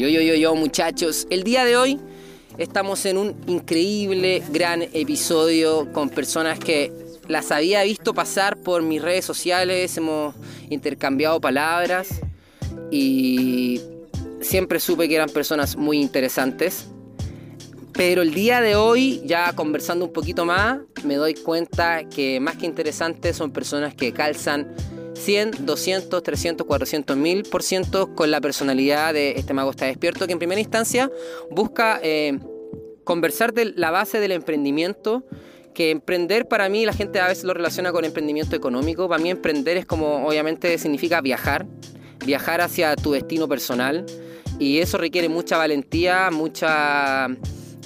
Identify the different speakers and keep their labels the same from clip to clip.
Speaker 1: Yo, yo, yo, yo, muchachos. El día de hoy estamos en un increíble, gran episodio con personas que las había visto pasar por mis redes sociales, hemos intercambiado palabras y siempre supe que eran personas muy interesantes. Pero el día de hoy, ya conversando un poquito más, me doy cuenta que más que interesantes son personas que calzan 100, 200, 300, 400 mil por ciento con la personalidad de este mago está despierto, que en primera instancia busca eh, conversar de la base del emprendimiento que emprender para mí la gente a veces lo relaciona con emprendimiento económico. Para mí emprender es como obviamente significa viajar, viajar hacia tu destino personal y eso requiere mucha valentía, mucha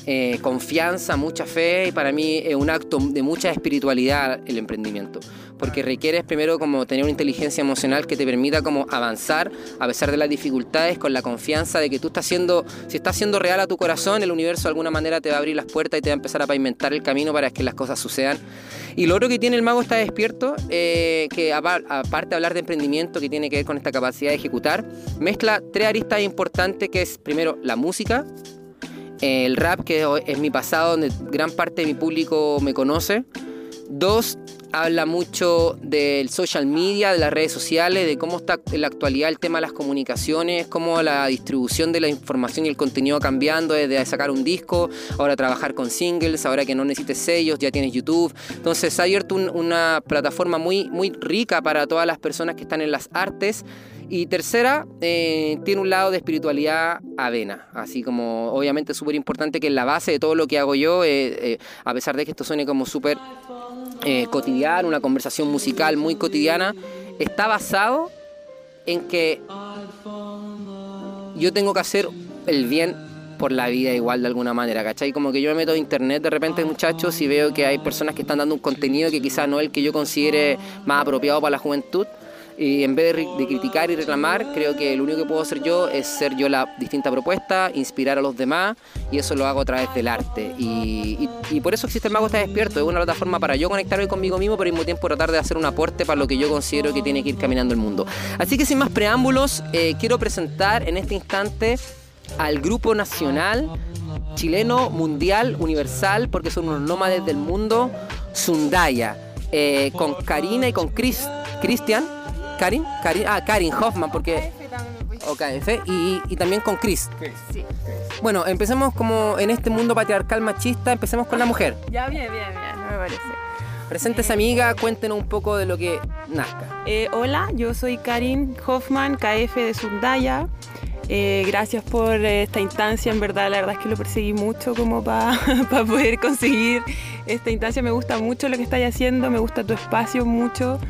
Speaker 1: eh, confianza, mucha fe y para mí es un acto de mucha espiritualidad el emprendimiento porque requieres primero como tener una inteligencia emocional que te permita como avanzar a pesar de las dificultades con la confianza de que tú estás siendo, si estás siendo real a tu corazón, el universo de alguna manera te va a abrir las puertas y te va a empezar a pavimentar el camino para que las cosas sucedan. Y lo otro que tiene el mago está despierto, eh, que aparte de hablar de emprendimiento que tiene que ver con esta capacidad de ejecutar, mezcla tres aristas importantes que es primero la música, el rap, que es mi pasado, donde gran parte de mi público me conoce. Dos, habla mucho del social media, de las redes sociales, de cómo está en la actualidad el tema de las comunicaciones, cómo la distribución de la información y el contenido cambiando desde sacar un disco, ahora trabajar con singles, ahora que no necesites sellos, ya tienes YouTube. Entonces ha abierto una plataforma muy, muy rica para todas las personas que están en las artes. Y tercera, eh, tiene un lado de espiritualidad avena, así como obviamente súper importante que en la base de todo lo que hago yo, eh, eh, a pesar de que esto suene como súper eh, cotidiano, una conversación musical muy cotidiana, está basado en que yo tengo que hacer el bien por la vida igual de alguna manera, ¿cachai? Como que yo me meto a internet de repente, muchachos, y veo que hay personas que están dando un contenido que quizás no es el que yo considere más apropiado para la juventud, y en vez de, criticar y reclamar, creo que lo único que puedo hacer yo es ser yo la distinta propuesta, inspirar a los demás y eso lo hago a través del arte. Y, por eso existe el Mago Está Despierto, es una plataforma para yo conectarme conmigo mismo, pero al mismo tiempo tratar de hacer un aporte para lo que yo considero que tiene que ir caminando el mundo. Así que sin más preámbulos, eh, quiero presentar en este instante al grupo nacional chileno, mundial, universal, porque son unos nómades del mundo, Sundaya, eh, con Karina y con Cristian Karin, Karin, ah, Karin Hoffman, porque... O KF, y, y también con Chris. Sí. Bueno, empecemos como en este mundo patriarcal machista, empecemos con la mujer.
Speaker 2: Ya, bien, bien, bien, no me parece.
Speaker 1: Presentes amiga, cuéntenos un poco de lo que nazca.
Speaker 2: Eh, hola, yo soy Karin Hoffman, KF de Sundaya. Eh, gracias por esta instancia, en verdad, la verdad es que lo perseguí mucho como para poder conseguir esta instancia. Me gusta mucho lo que estáis haciendo, me gusta tu espacio mucho.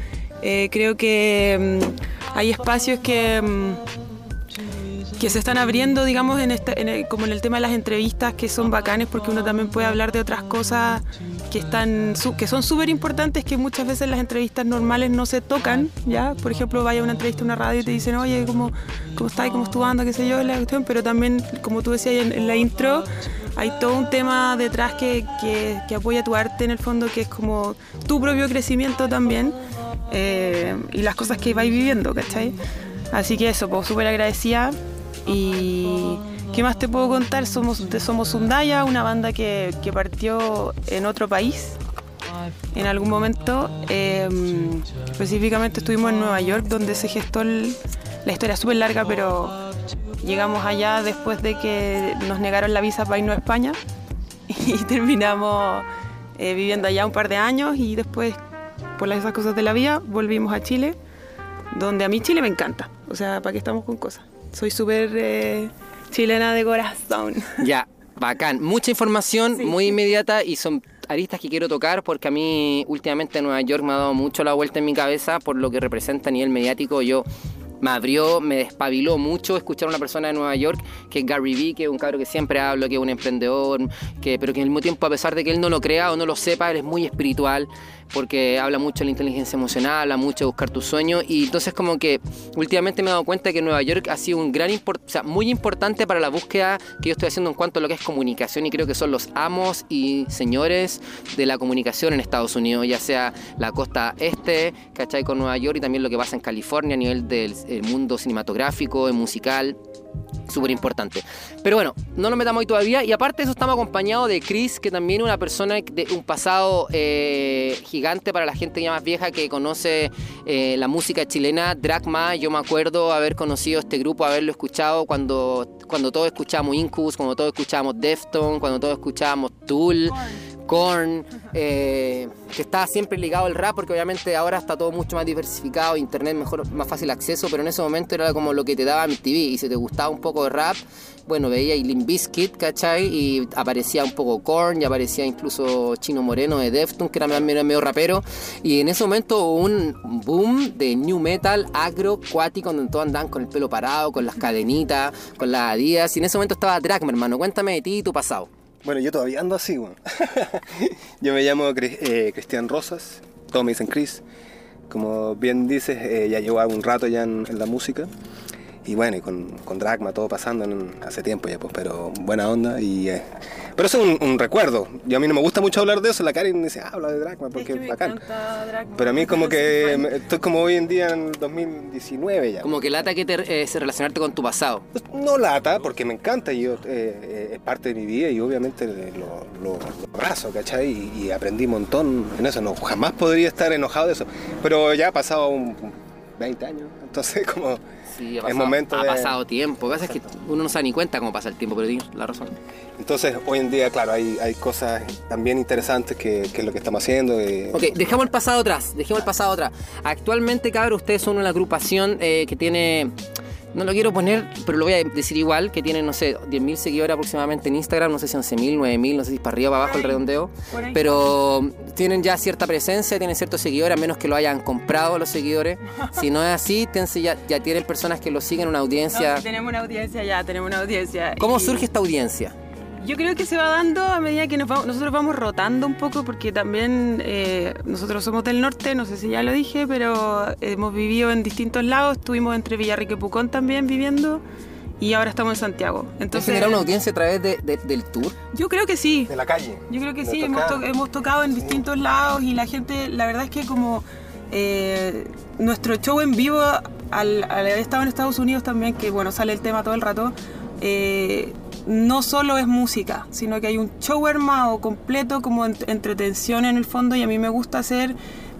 Speaker 2: Eh, creo que mm, hay espacios que, mm, que se están abriendo, digamos, en este, como en el tema de las entrevistas, que son bacanes porque uno también puede hablar de otras cosas que, están, que son súper importantes, que muchas veces las entrevistas normales no se tocan, ¿ya? Por ejemplo, vaya a una entrevista a una radio y te dicen, oye, ¿cómo, cómo estás? ¿Cómo estuvo qué sé yo? La cuestión, pero también, como tú decías en, en la intro, hay todo un tema detrás que, que, que, apoya tu arte en el fondo, que es como tu propio crecimiento también. Eh, y las cosas que vais viviendo, ¿cachai? Así que eso, pues súper agradecida. Y ¿qué más te puedo contar? Somos, somos Undaya, una banda que, que partió en otro país en algún momento. Em, específicamente estuvimos en Nueva York, donde se gestó la historia súper larga, pero llegamos allá después de que nos negaron la visa para irnos a España y terminamos eh, viviendo allá un par de años y después por esas cosas de la vida, volvimos a Chile, donde a mí Chile me encanta. O sea, ¿para qué estamos con cosas? Soy súper eh, chilena de corazón.
Speaker 1: Ya, bacán. Mucha información, muy inmediata y son aristas que quiero tocar porque a mí últimamente Nueva York me ha dado mucho la vuelta en mi cabeza por lo que representa a nivel mediático. Yo me abrió, me despabiló mucho escuchar a una persona de Nueva York que es Gary Vee, que es un cabro que siempre hablo, que es un emprendedor, que, pero que al mismo tiempo, a pesar de que él no lo crea o no lo sepa, él es muy espiritual, porque habla mucho de la inteligencia emocional, habla mucho de buscar tus sueños y entonces como que últimamente me he dado cuenta que Nueva York ha sido un gran o sea, muy importante para la búsqueda que yo estoy haciendo en cuanto a lo que es comunicación y creo que son los amos y señores de la comunicación en Estados Unidos, ya sea la costa este, ¿cachai? Con Nueva York y también lo que pasa en California a nivel del mundo cinematográfico, musical. Súper importante. Pero bueno, no nos metamos ahí todavía. Y aparte de eso, estamos acompañados de Chris, que también es una persona de un pasado eh, gigante para la gente ya más vieja que conoce eh, la música chilena. Dragma, yo me acuerdo haber conocido este grupo, haberlo escuchado cuando, cuando todos escuchábamos Incubus, cuando todos escuchábamos Defton, cuando todos escuchábamos Tool. Korn, eh, que está siempre ligado al rap, porque obviamente ahora está todo mucho más diversificado, internet mejor, más fácil acceso, pero en ese momento era como lo que te daba mi TV, y si te gustaba un poco de rap, bueno, veía Limp Bizkit, ¿cachai? Y aparecía un poco Korn, y aparecía incluso Chino Moreno de Deftones, que era medio, medio rapero, y en ese momento hubo un boom de new metal, agro, cuático, donde todos andaban con el pelo parado, con las cadenitas, con las adidas, y en ese momento estaba Dragma, hermano, cuéntame de ti y tu pasado.
Speaker 3: Bueno, yo todavía ando así, bueno. yo me llamo eh, Cristian Rosas, todos me dicen Chris. Como bien dices, eh, ya llevo un rato ya en, en la música y bueno, y con, con Dragma todo pasando hace tiempo ya, pues, pero buena onda y... Eh, pero eso es un, recuerdo. Yo a mí no me gusta mucho hablar de eso, la Karen dice, ah, habla de Dragma porque es, bacán. Pero a mí como que estoy como hoy en día en 2019 ya.
Speaker 1: Como que lata que te, eh, relacionarte con tu pasado.
Speaker 3: No lata, porque me encanta y yo, eh, es parte de mi vida y obviamente lo, lo, abrazo, ¿cachai? Y, aprendí un montón en eso. No, jamás podría estar enojado de eso. Pero ya ha pasado un, 20 años, entonces como
Speaker 1: Sí, ha pasado, momento ha pasado tiempo. Lo que pasa es que uno no se da ni cuenta cómo pasa el tiempo, pero tienes la razón.
Speaker 3: Entonces, hoy en día, claro, hay, hay cosas también interesantes que, que es lo que estamos haciendo.
Speaker 1: Eh. Ok, dejemos el pasado atrás, dejemos el pasado atrás. Actualmente, cabrón, ustedes son una agrupación eh, que tiene no lo quiero poner, pero lo voy a decir igual, que tienen, no sé, 10.000 seguidores aproximadamente en Instagram, no sé si 11.000, 9.000, no sé si para arriba o para abajo el redondeo, pero tienen ya cierta presencia, tienen ciertos seguidores, a menos que lo hayan comprado los seguidores. si no es así, ya, ya tienen personas que lo siguen, una audiencia.
Speaker 2: tenemos una audiencia ya, tenemos una audiencia.
Speaker 1: ¿Cómo surge esta audiencia?
Speaker 2: Yo creo que se va dando a medida que nosotros vamos rotando un poco, porque también eh, nosotros somos del norte, no sé si ya lo dije, pero hemos vivido en distintos lados. Estuvimos entre Villarrica y Pucón también viviendo y ahora estamos en Santiago.
Speaker 1: Entonces, generado una audiencia a través del tour?
Speaker 2: Yo creo que sí.
Speaker 3: De la calle.
Speaker 2: Yo creo que sí, hemos, tocado en distintos lados y la gente, la verdad es que como eh, nuestro show en vivo, al, haber estado en Estados Unidos también, que bueno, sale el tema todo el rato, eh, no solo es música, sino que hay un show armado completo como entretención en el fondo y a mí me gusta hacer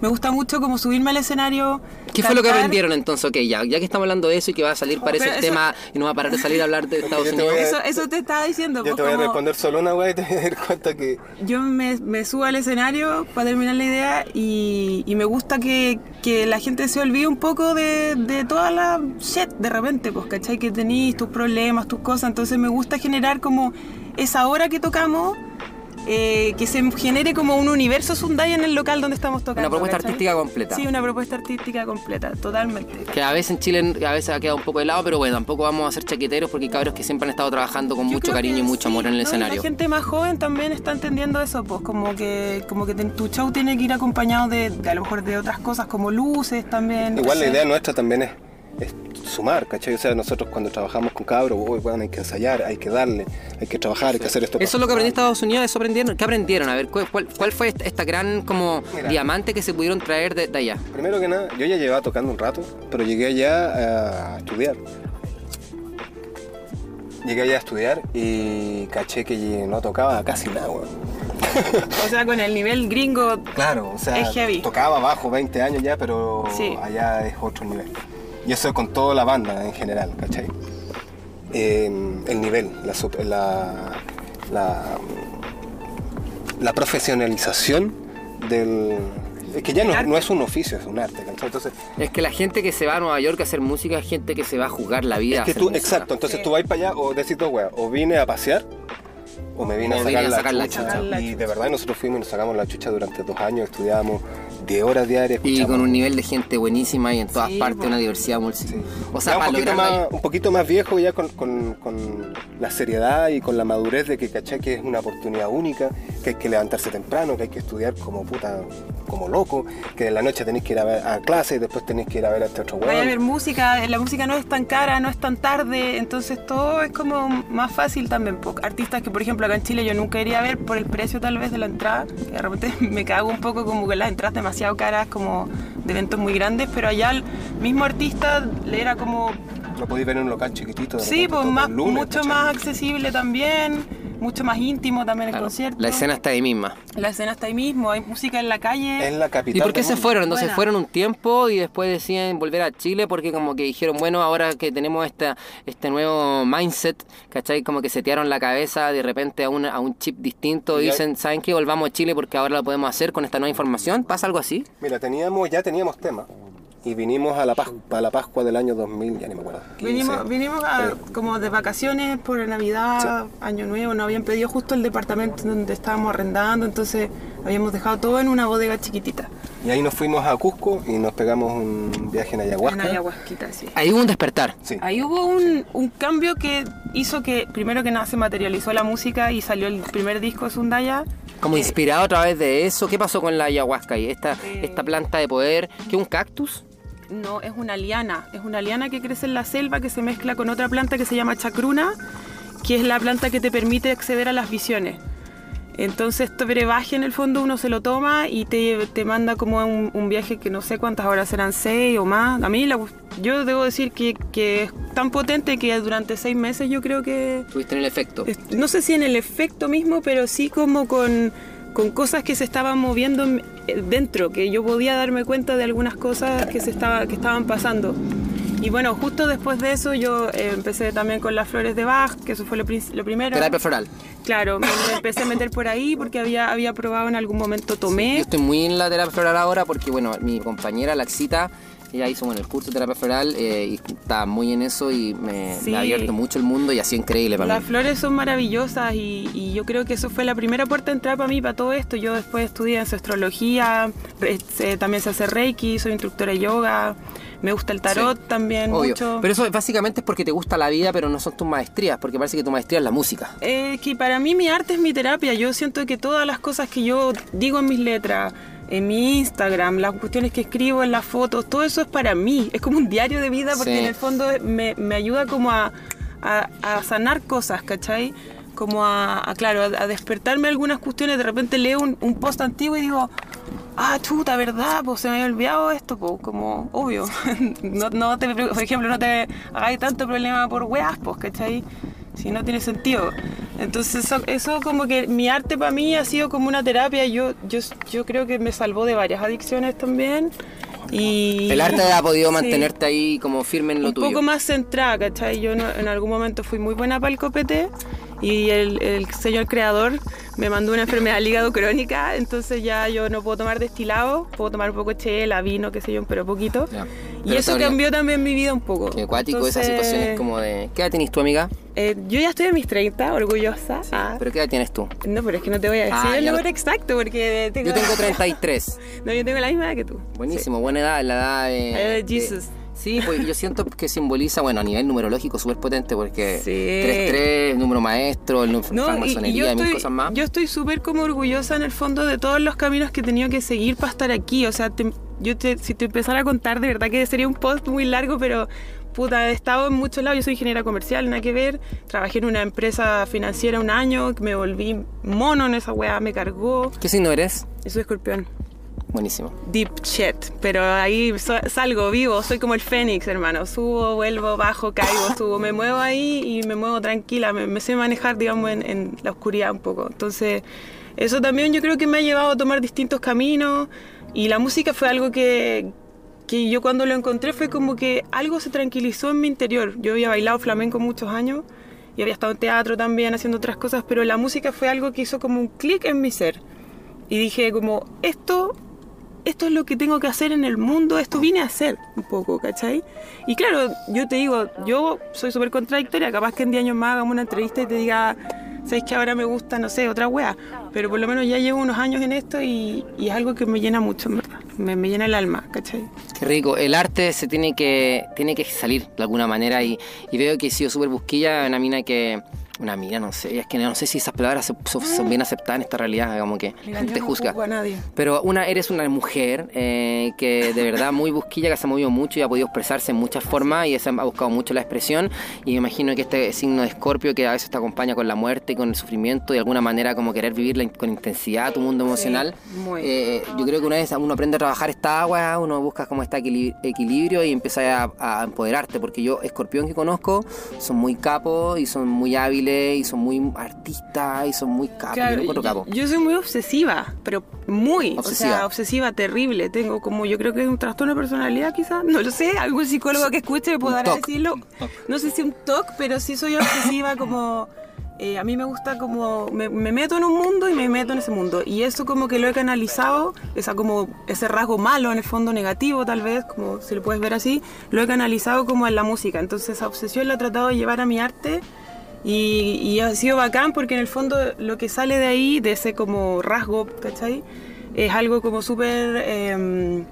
Speaker 2: me gusta mucho como subirme al escenario.
Speaker 1: ¿Qué fue lo que aprendieron entonces? Ok, ya, ya que estamos hablando de eso y que va a salir, parece el tema y no va a parar de salir a hablar de Estados Unidos.
Speaker 2: Eso, eso, te estaba diciendo.
Speaker 3: Yo pues, te voy a responder solo una weá y te voy a dar cuenta que...
Speaker 2: Yo me, me, subo al escenario para terminar la idea y, y me gusta que, que, la gente se olvide un poco de, de toda la shit de repente, pues, ¿cachai? Que tenéis tus problemas, tus cosas. Entonces me gusta generar como esa hora que tocamos eh, que se genere como un universo Sundai en el local donde estamos tocando.
Speaker 1: Una propuesta artística completa.
Speaker 2: Sí, una propuesta artística completa, totalmente.
Speaker 1: Que a veces en Chile a veces ha quedado un poco de lado, pero bueno, tampoco vamos a ser chaqueteros porque hay cabros que siempre han estado trabajando con mucho cariño y mucho amor en el escenario.
Speaker 2: La gente más joven también está entendiendo eso, pues como que como que tu show tiene que ir acompañado de, a lo mejor de otras cosas como luces también.
Speaker 3: Igual la idea nuestra también es sumar, ¿cachai? O sea, nosotros cuando trabajamos con cabros, bueno, hay que ensayar, hay que darle, hay que trabajar, hay que hacer esto.
Speaker 1: Eso es lo que aprendí en Estados Unidos, eso aprendieron. ¿Qué aprendieron? A ver, ¿cuál, cuál fue esta gran como diamante que se pudieron traer de, allá?
Speaker 3: Primero que nada, yo ya llevaba tocando un rato, pero llegué allá a estudiar. Llegué allá a estudiar y caché que no tocaba casi nada, weón.
Speaker 2: o sea, con el nivel gringo.
Speaker 3: Claro, o sea, tocaba bajo 20 años ya, pero allá es otro nivel. Y eso es con toda la banda en general, ¿cachai? Em, el nivel, la, la, profesionalización del, es que ya no, es un oficio, es un arte. Entonces,
Speaker 1: es que la gente que se va a Nueva York a hacer música es gente que se va a jugar la vida.
Speaker 3: Es que tú, exacto, entonces tú vas para allá o decís dos weas, o vine a pasear o me vine, a, sacar la, chucha, chucha. Y de verdad nosotros fuimos y nos sacamos la chucha durante dos años, estudiábamos 10 horas diarias.
Speaker 1: Y con un nivel de gente buenísima y en todas partes una diversidad multi.
Speaker 3: O sea, un, poquito más, un poquito más viejo ya con, con, con, la seriedad y con la madurez de que caché que es una oportunidad única, que hay que levantarse temprano, que hay que estudiar como puta, como loco, que en la noche tenéis que ir a, ver clase y después tenéis que ir a ver a este otro
Speaker 2: Vaya a ver música, la música no es tan cara, no es tan tarde, entonces todo es como más fácil también. Artistas que por ejemplo acá en Chile yo nunca iría a ver por el precio tal vez de la entrada, que de repente me cago un poco como que las entradas demasiado caras como de eventos muy grandes, pero allá el mismo artista le era como
Speaker 3: Lo podéis ver en un local chiquitito. de
Speaker 2: Sí,
Speaker 3: repente,
Speaker 2: pues más,
Speaker 3: lunes,
Speaker 2: mucho
Speaker 3: ¿cachai?
Speaker 2: más accesible también, mucho más íntimo también el concierto.
Speaker 1: La escena está ahí misma.
Speaker 2: La escena está ahí mismo, hay música en la calle.
Speaker 3: Es la capital.
Speaker 1: ¿Y por qué se
Speaker 3: mundo.
Speaker 1: fueron? Entonces
Speaker 2: Buena.
Speaker 1: fueron un tiempo y después deciden volver a Chile porque como que dijeron, bueno, ahora que tenemos esta, este nuevo mindset, ¿cachai? Como que setearon la cabeza de repente a, una, a un chip distinto y
Speaker 3: Ya.
Speaker 1: dicen, ¿saben qué? Volvamos a Chile porque ahora lo podemos hacer con esta nueva información. ¿Pasa algo así?
Speaker 3: Mira, teníamos, ya teníamos tema. Y vinimos a la, Pas- a la Pascua del año 2000, ya ni me acuerdo. 15.
Speaker 2: Vinimos, vinimos a-
Speaker 3: Sí.
Speaker 2: como de vacaciones por Navidad, Año Nuevo, nos habían pedido justo el departamento donde estábamos arrendando, entonces habíamos dejado todo en una bodega chiquitita,
Speaker 3: Y ahí nos fuimos a Cusco y nos pegamos un viaje en Ayahuasca.
Speaker 2: en ayahuasquita, sí.
Speaker 1: Ahí hubo un despertar.
Speaker 3: Sí.
Speaker 2: Ahí hubo un, un cambio que hizo que, primero que nada, se materializó la música y salió el primer disco de Sundaya.
Speaker 1: Como inspirado a través de eso, ¿qué pasó con la ayahuasca y esta,
Speaker 2: Eh.
Speaker 1: esta planta de poder? ¿Qué un cactus?
Speaker 2: No, es una liana. Es una liana que crece en la selva que se mezcla con otra planta que se llama chacruna, que es la planta que te permite acceder a las visiones. Entonces, este brebaje en el fondo uno se lo toma y te, te manda como a un, un viaje que no sé cuántas horas serán, seis o más. A mí, la- yo debo decir que, que es tan potente que durante seis meses yo creo que
Speaker 1: Tuviste en el efecto.
Speaker 2: es- no sé si en el efecto mismo, pero sí como con, con cosas que se estaban moviendo en- eh, dentro, que yo podía darme cuenta de algunas cosas que, se estaba, que estaban pasando. Y bueno, justo después de eso yo eh, empecé también con las flores de Bach, que eso fue lo, lo primero.
Speaker 1: Terapia floral.
Speaker 2: Claro, me, empecé a meter por ahí porque había, había probado en algún momento,
Speaker 1: Yo
Speaker 2: tomé.
Speaker 1: estoy muy en la terapia floral ahora porque, bueno, mi compañera Laxita, ella hizo bueno, el curso de terapia floral eh, y está muy en eso y me,
Speaker 2: Sí.
Speaker 1: me ha abierto mucho el mundo y así increíble para
Speaker 2: Las
Speaker 1: mí.
Speaker 2: flores son maravillosas y, y yo creo que eso fue la primera puerta de entrada para mí, para todo esto. Yo después estudié ancestrología, eh, también se hace reiki, soy instructora de yoga, me gusta el tarot
Speaker 1: Sí,
Speaker 2: también
Speaker 1: Obvio.
Speaker 2: mucho.
Speaker 1: Pero eso básicamente es porque te gusta la vida, pero no son tus maestrías, porque parece que tu maestría es la música.
Speaker 2: Eh, que para mí mi arte es mi terapia. Yo siento que todas las cosas que yo digo en mis letras, en mi Instagram, las cuestiones que escribo en las fotos, todo eso es para mí. Es como un diario de vida porque
Speaker 1: Sí.
Speaker 2: en el fondo me, me ayuda como a, a- a sanar cosas, ¿cachai? Como a, a, claro, a, despertarme algunas cuestiones. De repente leo un, un post antiguo y digo, ah, chuta, ¿verdad? Pues se me había olvidado esto, pues como obvio. no, no te, por ejemplo, no te hagáis tanto problema por weas, pues, ¿cachai? Si no tiene sentido. Entonces eso, eso como que mi arte para mí ha sido como una terapia. Yo, yo, yo creo que me salvó de varias adicciones también. Y
Speaker 1: El arte ha podido
Speaker 2: Sí.
Speaker 1: mantenerte ahí como firme en lo
Speaker 2: un
Speaker 1: tuyo.
Speaker 2: poco más centrada, ¿cachai? Yo no- en algún momento fui muy buena para el copete y el, el señor creador me mandó una enfermedad al hígado crónica, entonces ya yo no puedo tomar destilado, puedo tomar un poco de chela, vino, qué sé yo, pero poquito.
Speaker 1: Ya.
Speaker 2: Y
Speaker 1: Pero
Speaker 2: eso
Speaker 1: sabría-
Speaker 2: cambió también mi vida un poco.
Speaker 1: Qué acuático esas
Speaker 2: Entonces,
Speaker 1: situaciones como de... ¿Qué edad tienes tú, amiga?
Speaker 2: eh, yo ya estoy en mis 30, orgullosa. Ah,
Speaker 1: ¿Pero qué edad tienes tú?
Speaker 2: no, pero es que no te voy a decir
Speaker 1: Ah,
Speaker 2: el número
Speaker 1: no-
Speaker 2: exacto porque tengo...
Speaker 1: Yo tengo 33.
Speaker 2: no, yo tengo la misma edad que tú.
Speaker 1: Buenísimo, buena edad, la edad de...
Speaker 2: Eh,
Speaker 1: de-
Speaker 2: Jesus.
Speaker 1: Sí, pues yo siento que simboliza, bueno, a nivel numerológico súper potente porque
Speaker 2: Sí.
Speaker 1: 3-3, número maestro, el número
Speaker 2: No, y- y yo
Speaker 1: mil
Speaker 2: estoy,
Speaker 1: cosas más.
Speaker 2: yo estoy súper como orgullosa en el fondo de todos los caminos que he tenido que seguir para estar aquí. O sea, te- yo te- si te empezara a contar, de verdad que sería un post muy largo, pero puta, he estado en muchos lados. Yo soy ingeniera comercial, nada que ver. Trabajé en una empresa financiera un año, me volví mono en esa weá, me cargó.
Speaker 1: ¿Qué signo eres?
Speaker 2: Yo soy escorpión.
Speaker 1: Buenísimo.
Speaker 2: Deep shit, pero ahí salgo vivo, soy como el fénix, hermano. Subo, vuelvo, bajo, caigo, subo, me muevo ahí y me muevo tranquila, me, me sé manejar, digamos, en, en la oscuridad un poco. Entonces, eso también yo creo que me ha llevado a tomar distintos caminos y la música fue algo que, que yo cuando lo encontré fue como que algo se tranquilizó en mi interior. Yo había bailado flamenco muchos años y había estado en teatro también haciendo otras cosas, pero la música fue algo que hizo como un clic en mi ser. Y dije como, esto esto es lo que tengo que hacer en el mundo, esto vine a hacer un poco, ¿cachai? Y claro, yo te digo, yo soy súper contradictoria, capaz que en 10 años más hagamos una entrevista y te diga, ¿sabes que ahora me gusta, no sé, otra wea? Pero por lo menos ya llevo unos años en esto y, y es algo que me llena mucho, en verdad. Me, me llena el alma, ¿cachai?
Speaker 1: Qué rico. El arte se tiene que, tiene que salir de alguna manera y, y veo que he sido súper busquilla, una mina que una mina, no sé, es que no sé si esas palabras son, son bien aceptadas en esta realidad, como que
Speaker 2: Mira,
Speaker 1: te
Speaker 2: yo no
Speaker 1: juzga.
Speaker 2: a nadie.
Speaker 1: Pero una, eres una mujer eh, que de verdad muy busquilla, que se ha movido mucho y ha podido expresarse en muchas formas y ha buscado mucho la expresión. Y me imagino que este signo de escorpio que a veces te acompaña con la muerte y con el sufrimiento, de alguna manera como querer vivir con intensidad tu mundo emocional.
Speaker 2: muy.
Speaker 1: Eh, yo creo que una vez uno aprende a trabajar esta agua, uno busca como este equili- equilibrio y empieza a, a empoderarte, porque yo, escorpión que conozco, son muy capos y son muy hábiles y son muy artistas y son muy capos.
Speaker 2: Claro,
Speaker 1: yo capo.
Speaker 2: yo, soy muy obsesiva, pero muy,
Speaker 1: Obsesiva.
Speaker 2: o sea, obsesiva terrible. Tengo como, yo creo que es un trastorno de personalidad quizás, no lo sé, algún psicólogo que escuche me podrá decirlo. No sé si un TOC, pero sí soy obsesiva como... eh, a mí me gusta como, me, me meto en un mundo y me meto en ese mundo. Y eso como que lo he canalizado, esa como, ese rasgo malo en el fondo negativo tal vez, como si lo puedes ver así, lo he canalizado como en la música. Entonces esa obsesión la he tratado de llevar a mi arte y, y ha sido bacán porque en el fondo lo que sale de ahí, de ese como rasgo, ¿cachai? Es algo como súper eh,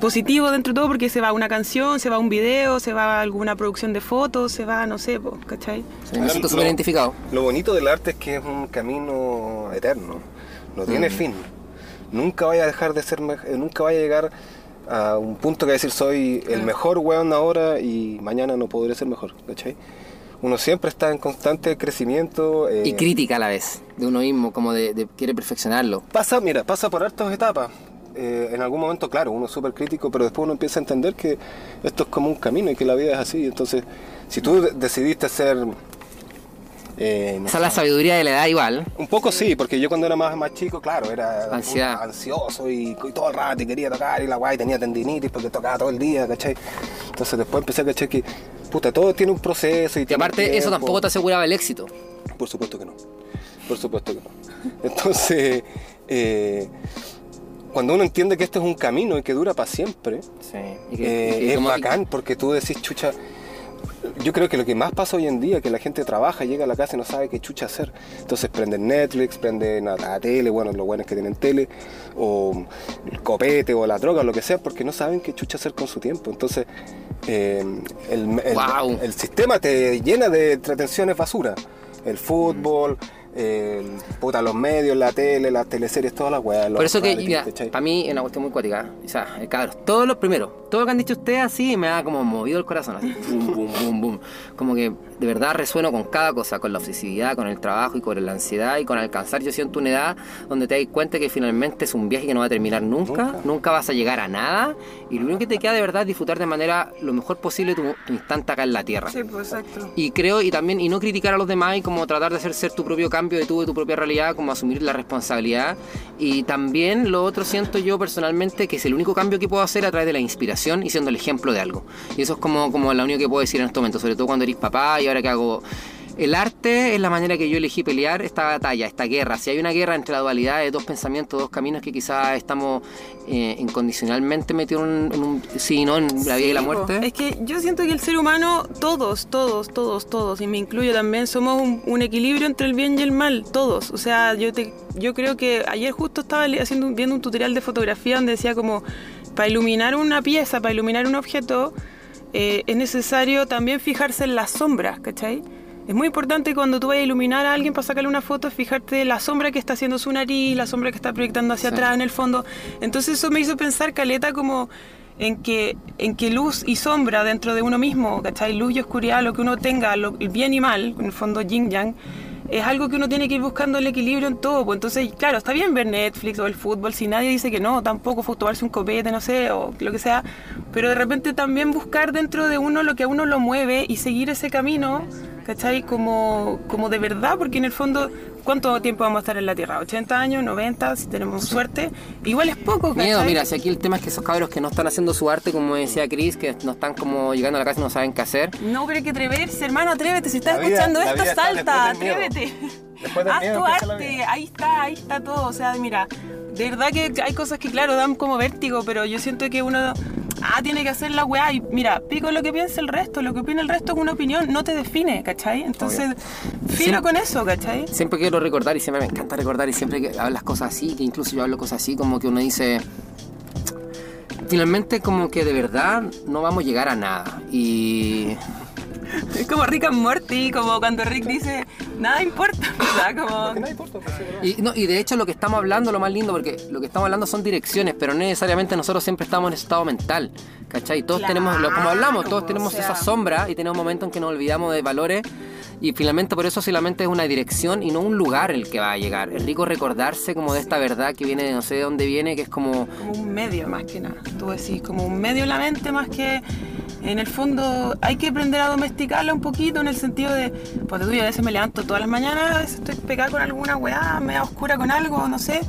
Speaker 2: positivo dentro de todo porque se va una canción, se va un video, se va alguna producción de fotos, se va, no sé, ¿cachai?
Speaker 1: Sí, me siento súper identificado.
Speaker 3: Lo bonito del arte es que es un camino eterno, no tiene fin. Nunca vaya a dejar de ser, eh, nunca vaya a llegar a un punto que decir soy el mejor weón ahora y mañana no podré ser mejor, ¿cachai? Uno siempre está en constante crecimiento. eh,
Speaker 1: Y crítica a la vez, de uno mismo, como de, de quiere perfeccionarlo.
Speaker 3: Pasa, mira, pasa por hartas etapas. Eh, en algún momento, claro, uno es súper crítico, pero después uno empieza a entender que esto es como un camino y que la vida es así. Entonces, si tú de- decidiste ser... eh, no
Speaker 1: Esa es la sabiduría de la edad igual.
Speaker 3: Un poco sí, porque yo cuando era más, más chico, claro, era
Speaker 1: Ansiedad.
Speaker 3: ansioso y, y todo el rato y quería tocar y la guay tenía tendinitis porque tocaba todo el día, ¿cachai? Entonces después empecé a cachar que, puta, todo tiene un proceso y,
Speaker 1: Y aparte,
Speaker 3: tiempo.
Speaker 1: eso tampoco te aseguraba el éxito.
Speaker 3: Por supuesto que no. Por supuesto que no. Entonces, eh, cuando uno entiende que esto es un camino y que dura para siempre,
Speaker 1: Sí.
Speaker 3: eh, es bacán porque tú decís, chucha, yo creo que lo que más pasa hoy en día es que la gente trabaja, llega a la casa y no sabe qué chucha hacer. Entonces prenden Netflix, prenden a la tele, bueno, lo bueno es que tienen tele, o el copete o la droga o lo que sea, porque no saben qué chucha hacer con su tiempo. Entonces, eh, el, el sistema te llena de entretenciones basura. El fútbol, el, puta, los medios, la tele, las teleseries, todas las weas.
Speaker 1: Por eso que, para mí es una cuestión muy cuática. O sea, eh, cabros, todos los primeros, todo lo que han dicho ustedes así me ha como movido el corazón. Así, boom, boom, boom, boom. Como que de verdad resueno con cada cosa, con la obsesividad, con el trabajo y con la ansiedad y con alcanzar, yo siento una edad donde te das cuenta que finalmente es un viaje que no va a terminar nunca, nunca,
Speaker 3: Nunca.
Speaker 1: vas a llegar a nada y lo único que te queda de verdad es disfrutar de manera lo mejor posible tu, tu instante acá en la tierra.
Speaker 2: Sí, pues exacto.
Speaker 1: Y creo, y también, y no criticar a los demás y como tratar de hacer ser tu propio cambio de tu, de tu propia realidad, como asumir la responsabilidad. Y también lo otro siento yo personalmente que es el único cambio que puedo hacer a través de la inspiración y siendo el ejemplo de algo. Y eso es como, como lo único que puedo decir en este momento, sobre todo cuando eres papá y ahora que hago... El arte es la manera que yo elegí pelear esta batalla, esta guerra. Si hay una guerra entre la dualidad de dos pensamientos, dos caminos que quizás estamos eh, incondicionalmente metidos en, un- en un... Sí, ¿no? En la vida y la
Speaker 2: Sí,
Speaker 1: muerte.
Speaker 2: Es que yo siento que el ser humano, todos, todos, todos, todos, y me incluyo también, somos un, un equilibrio entre el bien y el mal, todos. O sea, yo te, yo creo que ayer justo estaba haciendo viendo un tutorial de fotografía donde decía como para iluminar una pieza, para iluminar un objeto, eh, es necesario también fijarse en las sombras, ¿cachai? Es muy importante cuando tú vayas a iluminar a alguien para sacarle una foto, fijarte la sombra que está haciendo su nariz, la sombra que está proyectando hacia
Speaker 1: Sí.
Speaker 2: atrás en el fondo. Entonces eso me hizo pensar, Caleta, como en que, en que luz y sombra dentro de uno mismo, ¿cachai? Luz y oscuridad, lo que uno tenga, lo, el bien y mal, en el fondo yin yang, es algo que uno tiene que ir buscando el equilibrio en todo. pues. Entonces, claro, está bien ver Netflix o el fútbol, si nadie dice que no, tampoco fue tomarse un copete, no sé, o lo que sea, pero de repente también buscar dentro de uno lo que a uno lo mueve y seguir ese camino, ¿cachai? Como, como de verdad, porque en el fondo, ¿cuánto tiempo vamos a estar en la Tierra? ¿80 años? ¿90? Si tenemos suerte. Igual es poco, ¿cachai?
Speaker 1: Miedo, mira, si aquí el tema es que esos cabros que no están haciendo su arte, como decía Chris, que no están como llegando a la casa y no saben qué hacer.
Speaker 2: No, pero hay que atreverse, hermano, atrévete. Si estás
Speaker 3: La
Speaker 2: escuchando esto, salta, atrévete.
Speaker 3: Del
Speaker 2: Haz
Speaker 3: miedo
Speaker 2: tu arte, ahí está, ahí está todo. O sea, mira, de verdad que hay cosas que, claro, dan como vértigo, pero yo siento que uno ah, tiene que hacer la weá. Y mira, pico lo que piensa el resto, lo que opina el resto es una opinión, no te define, ¿cachai? Entonces, filo
Speaker 1: Sí.
Speaker 2: con eso, ¿cachai?
Speaker 1: Siempre quiero recordar y siempre me encanta recordar y siempre que hablas cosas así, que incluso yo hablo cosas así, como que uno dice, finalmente como que de verdad no vamos a llegar a nada. Y
Speaker 2: Es como Rick and Morty, como cuando Rick dice, nada importa. Como...
Speaker 3: Pues, sí, ¿verdad?
Speaker 1: Y, no, y de hecho lo que estamos hablando, lo más lindo, porque lo que estamos hablando son direcciones, pero no necesariamente nosotros siempre estamos en estado mental, ¿cachai? Todos
Speaker 2: Claro,
Speaker 1: tenemos, como hablamos, todos
Speaker 2: o
Speaker 1: tenemos
Speaker 2: sea.
Speaker 1: esa sombra y tenemos momentos en que nos olvidamos de valores y finalmente por eso solamente es una dirección y no un lugar el que va a llegar. Es rico recordarse como de esta verdad que viene de no sé de dónde viene, que es como...
Speaker 2: como un medio más que nada. Tú decís, como un medio en la mente más que en el fondo hay que aprender a domesticarla un poquito en el sentido de, pues tú yo a veces me levanto todas las mañanas, a veces estoy pegada con alguna weá, media oscura con algo, no sé,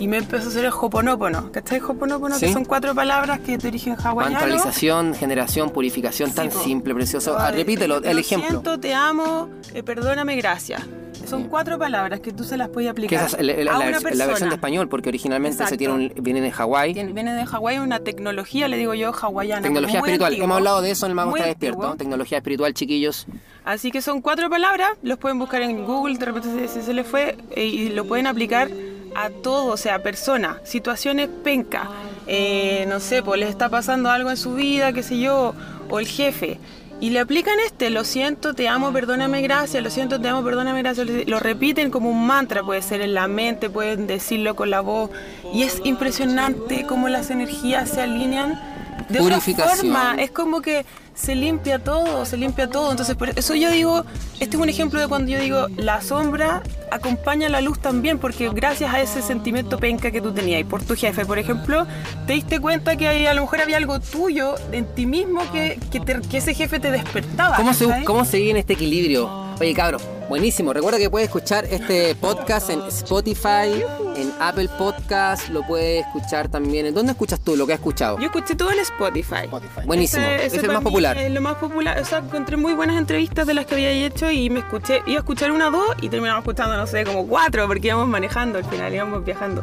Speaker 2: y me empiezo a hacer el hoponopono. ¿Cachai? Hoponopono,
Speaker 1: Sí.
Speaker 2: que son cuatro palabras que de origen hawaiano.
Speaker 1: Mantralización, generación, purificación, tan
Speaker 2: Sí, po.
Speaker 1: simple, precioso. Ah, repítelo, el
Speaker 2: Lo
Speaker 1: ejemplo.
Speaker 2: siento, te amo, eh, perdóname, gracias. Son cuatro palabras que tú se las puedes aplicar
Speaker 1: esa es la, la-
Speaker 2: a
Speaker 1: la
Speaker 2: una
Speaker 1: vers- la versión de español, porque originalmente se
Speaker 2: Exacto.
Speaker 1: tiene un- viene de Hawái.
Speaker 2: Viene de Hawái una tecnología, le digo yo, hawaiana.
Speaker 1: Tecnología espiritual.
Speaker 2: antiguo,
Speaker 1: Hemos hablado de eso en el Mago está despierto.
Speaker 2: antiguo.
Speaker 1: Tecnología espiritual, chiquillos.
Speaker 2: Así que son cuatro palabras, los pueden buscar en Google, de repente se, se- se les fue, eh, y lo pueden aplicar a todo, o sea, persona, situaciones penca, eh, no sé, pues les está pasando algo en su vida, qué sé yo, o el jefe. Y le aplican este, lo siento, te amo, perdóname, gracias, lo siento, te amo, perdóname, gracias. Lo repiten como un mantra, puede ser en la mente, pueden decirlo con la voz. Y es impresionante cómo las energías se alinean de otra
Speaker 1: Purificación.
Speaker 2: forma. Es como que se limpia todo, se limpia todo. Entonces, por eso yo digo, este es un ejemplo de cuando yo digo, la sombra acompaña la luz también, porque gracias a ese sentimiento penca que tú tenías y por tu jefe, por ejemplo, te diste cuenta que ahí a lo mejor había algo tuyo en ti mismo que, que, te- que ese jefe te despertaba.
Speaker 1: ¿Cómo se. ¿Cómo se vive en este equilibrio? Oye, cabros, buenísimo. Recuerda que puedes escuchar este podcast en Spotify, en Apple Podcast, lo puedes escuchar también. ¿En dónde escuchas tú lo que has escuchado?
Speaker 2: Yo escuché todo en Spotify.
Speaker 3: Spotify.
Speaker 1: Buenísimo, ese, es el
Speaker 2: para
Speaker 1: más
Speaker 2: mí
Speaker 1: popular.
Speaker 2: Es lo más popular. O sea, encontré muy buenas entrevistas de las que había hecho y me escuché, iba a escuchar una o dos y terminamos escuchando, no sé, como cuatro, porque íbamos manejando al final, íbamos viajando.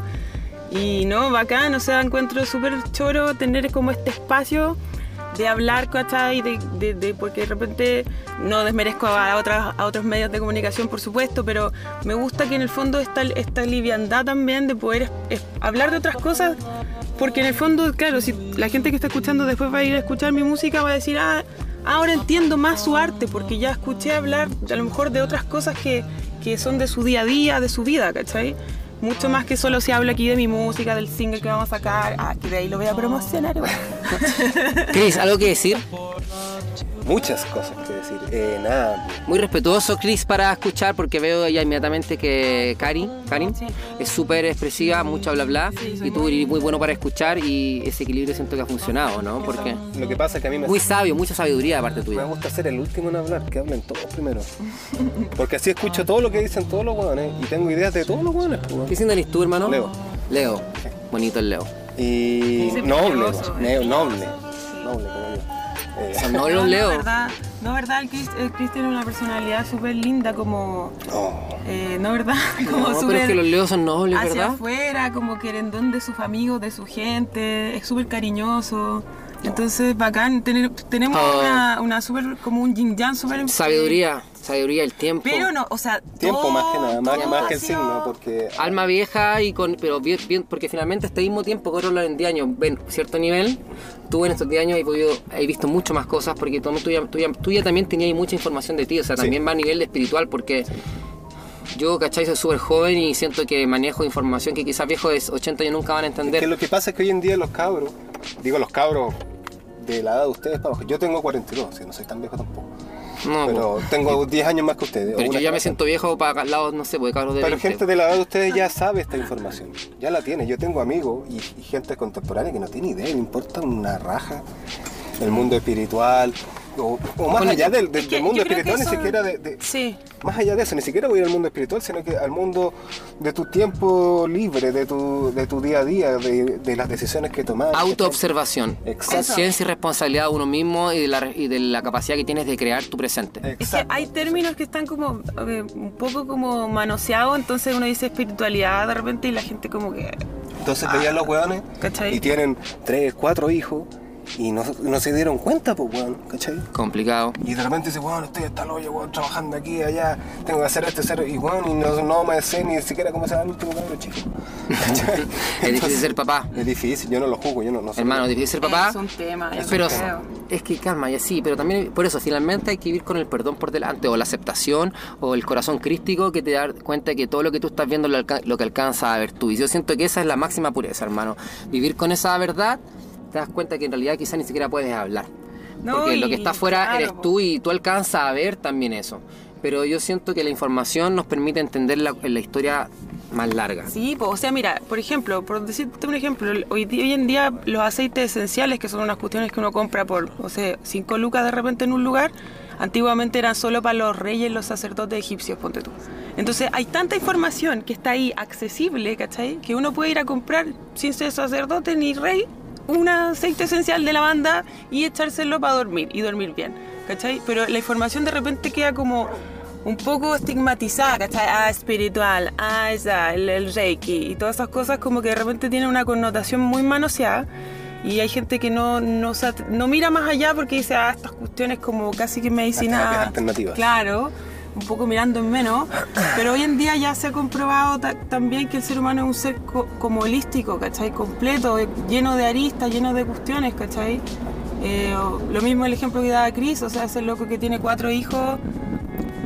Speaker 2: Y no, bacán, o sea, encuentro súper choro tener como este espacio de hablar, ¿cachai? De, de, de- porque de repente no desmerezco a, otras, a otros medios de comunicación, por supuesto, pero me gusta que en el fondo esta, esta liviandad también de poder hablar de otras cosas, porque en el fondo, claro, si la gente que está escuchando después va a ir a escuchar mi música, va a decir, ah, ahora entiendo más su arte, porque ya escuché hablar a lo mejor de otras cosas que, que son de su día a día, de su vida, ¿cachai? Mucho más que solo se habla aquí de mi música, del single que vamos a sacar, ah, que de ahí lo voy a promocionar. igual.
Speaker 1: Chris, ¿algo que decir?
Speaker 3: Muchas cosas que decir. Eh, nada,
Speaker 1: Muy respetuoso, Chris, para escuchar, porque veo ya inmediatamente que Karin, Karin
Speaker 2: Sí.
Speaker 1: es súper expresiva, mucho bla bla,
Speaker 2: Sí,
Speaker 1: y tú
Speaker 2: muy-
Speaker 1: eres muy bueno para escuchar y ese equilibrio siento que ha funcionado, ¿no? Porque
Speaker 3: lo que pasa es que a mí me,
Speaker 1: muy sabio, mucha sabiduría de parte
Speaker 3: me
Speaker 1: tuya.
Speaker 3: gusta ser el último en hablar, que hablen todos primero. Porque así escucho todo lo que dicen todos los hueones y tengo ideas de todos los hueones. pues.
Speaker 1: ¿Qué signo eres tú, hermano?
Speaker 3: Leo.
Speaker 1: Leo. Bonito el Leo.
Speaker 3: Y noble,
Speaker 2: eh.
Speaker 3: noble, noble como yo. Eh,
Speaker 1: Son nobles los
Speaker 2: No,
Speaker 1: Leo.
Speaker 2: verdad, no, verdad, el Chris, el Chris tiene una personalidad súper linda, como,
Speaker 3: oh,
Speaker 2: eh, no, verdad, como
Speaker 1: No, pero es que los Leos son nobles,
Speaker 2: hacia
Speaker 1: ¿verdad?
Speaker 2: afuera, como querendón de sus amigos, de su gente, es súper cariñoso. Entonces, bacán, tener- tenemos
Speaker 1: Oh.
Speaker 2: una, una súper, como un yin yang súper...
Speaker 1: Sabiduría, sabiduría, el tiempo.
Speaker 2: Pero no, o sea,
Speaker 3: tiempo
Speaker 2: todo-
Speaker 3: más que nada, más, más que el signo, porque
Speaker 1: Alma vieja y con. Pero bien, bien, porque finalmente este mismo tiempo que otros lo en 10 años ven cierto nivel, tú en estos 10 años he, podido, he visto mucho más cosas porque tú, tú, ya, tú, ya, tú ya también tenías mucha información de ti, o sea,
Speaker 3: Sí.
Speaker 1: también va a nivel espiritual porque. Yo, ¿cachai? Soy súper joven y siento que manejo información que quizás viejos de 80 años nunca van a entender.
Speaker 3: que lo que pasa es que hoy en día los cabros, digo los cabros de la edad de ustedes yo tengo 42, si no soy tan viejo tampoco,
Speaker 1: no,
Speaker 3: pero tengo 10 años más que ustedes.
Speaker 1: pero yo ya me siento viejo para lados, no sé, porque cabros de
Speaker 3: Pero
Speaker 1: 20.
Speaker 3: gente de la edad de ustedes ya sabe esta información, ya la tiene. Yo tengo amigos y, y gente contemporánea que no tiene idea, le importa una raja el mundo espiritual, o, o más
Speaker 1: Bueno,
Speaker 3: allá del, del-
Speaker 2: Es que
Speaker 3: del mundo espiritual, ni
Speaker 2: eso-
Speaker 3: siquiera de, de-
Speaker 2: Sí,
Speaker 3: más allá de eso, ni siquiera voy al mundo espiritual, sino que al mundo de tu tiempo libre, de tu, de tu día a día, de, de las decisiones que tomas.
Speaker 1: Autoobservación.
Speaker 3: Exacto.
Speaker 1: Conciencia y responsabilidad de uno mismo y de, la, y de la capacidad que tienes de crear tu presente.
Speaker 2: Es que
Speaker 3: Exacto.
Speaker 2: hay términos que están como eh, un poco como manoseados, entonces uno dice espiritualidad de repente y la gente como que...
Speaker 3: Entonces veían los hueones
Speaker 2: ¿Cachai?
Speaker 3: y tienen tres, cuatro hijos Y no, no se dieron cuenta, pues, weón, ¿cachai?
Speaker 1: Complicado.
Speaker 3: Y de repente dice, weón, estoy hasta el hoyo, weón, trabajando aquí, allá, tengo que hacer esto, hacer, y weón, y no, no me sé ni siquiera cómo se llama el último cabrón chico. ¿Cachai?
Speaker 1: Es difícil ser papá.
Speaker 3: Es difícil, yo no lo juzgo, yo no, no sé.
Speaker 1: Hermano, es difícil ser papá.
Speaker 2: Es un tema, es
Speaker 1: pero es que calma, y así, pero también por eso finalmente hay que vivir con el perdón por delante, o la aceptación, o el corazón crístico que te da cuenta que todo lo que tú estás viendo lo, alca- lo que alcanza a ver tú. Y yo siento que esa es la máxima pureza, hermano. Vivir con esa verdad, te das cuenta que en realidad quizás ni siquiera puedes hablar.
Speaker 2: No,
Speaker 1: Porque lo que
Speaker 2: y
Speaker 1: está afuera
Speaker 2: claro,
Speaker 1: eres tú y tú alcanzas a ver también eso. Pero yo siento que la información nos permite entender la, la historia más larga.
Speaker 2: Sí, po, o sea, mira, por ejemplo, por decirte un ejemplo, hoy, día- hoy en día los aceites esenciales, que son unas cuestiones que uno compra por, o sea, 5 lucas de repente en un lugar, antiguamente eran solo para los reyes y los sacerdotes egipcios, ponte tú. Entonces hay tanta información que está ahí accesible, ¿cachai? Que uno puede ir a comprar sin ser sacerdote ni rey un aceite esencial de lavanda y echárselo para dormir y dormir bien, ¿cachai? Pero la información de repente queda como un poco estigmatizada, ¿cachai? Ah, espiritual, ah, esa, el, el reiki y todas esas cosas como que de repente tienen una connotación muy manoseada y hay gente que no, no, no mira más allá porque dice, ah, estas cuestiones como casi que medicina...
Speaker 3: alternativas.
Speaker 2: Claro, un poco mirando en menos, pero hoy en día ya se ha comprobado ta- también que el ser humano es un ser co- como holístico, ¿cachai? Completo, eh, lleno de aristas, lleno de cuestiones, ¿cachai? Eh, lo mismo el ejemplo que daba Chris, o sea, ese loco que tiene cuatro hijos,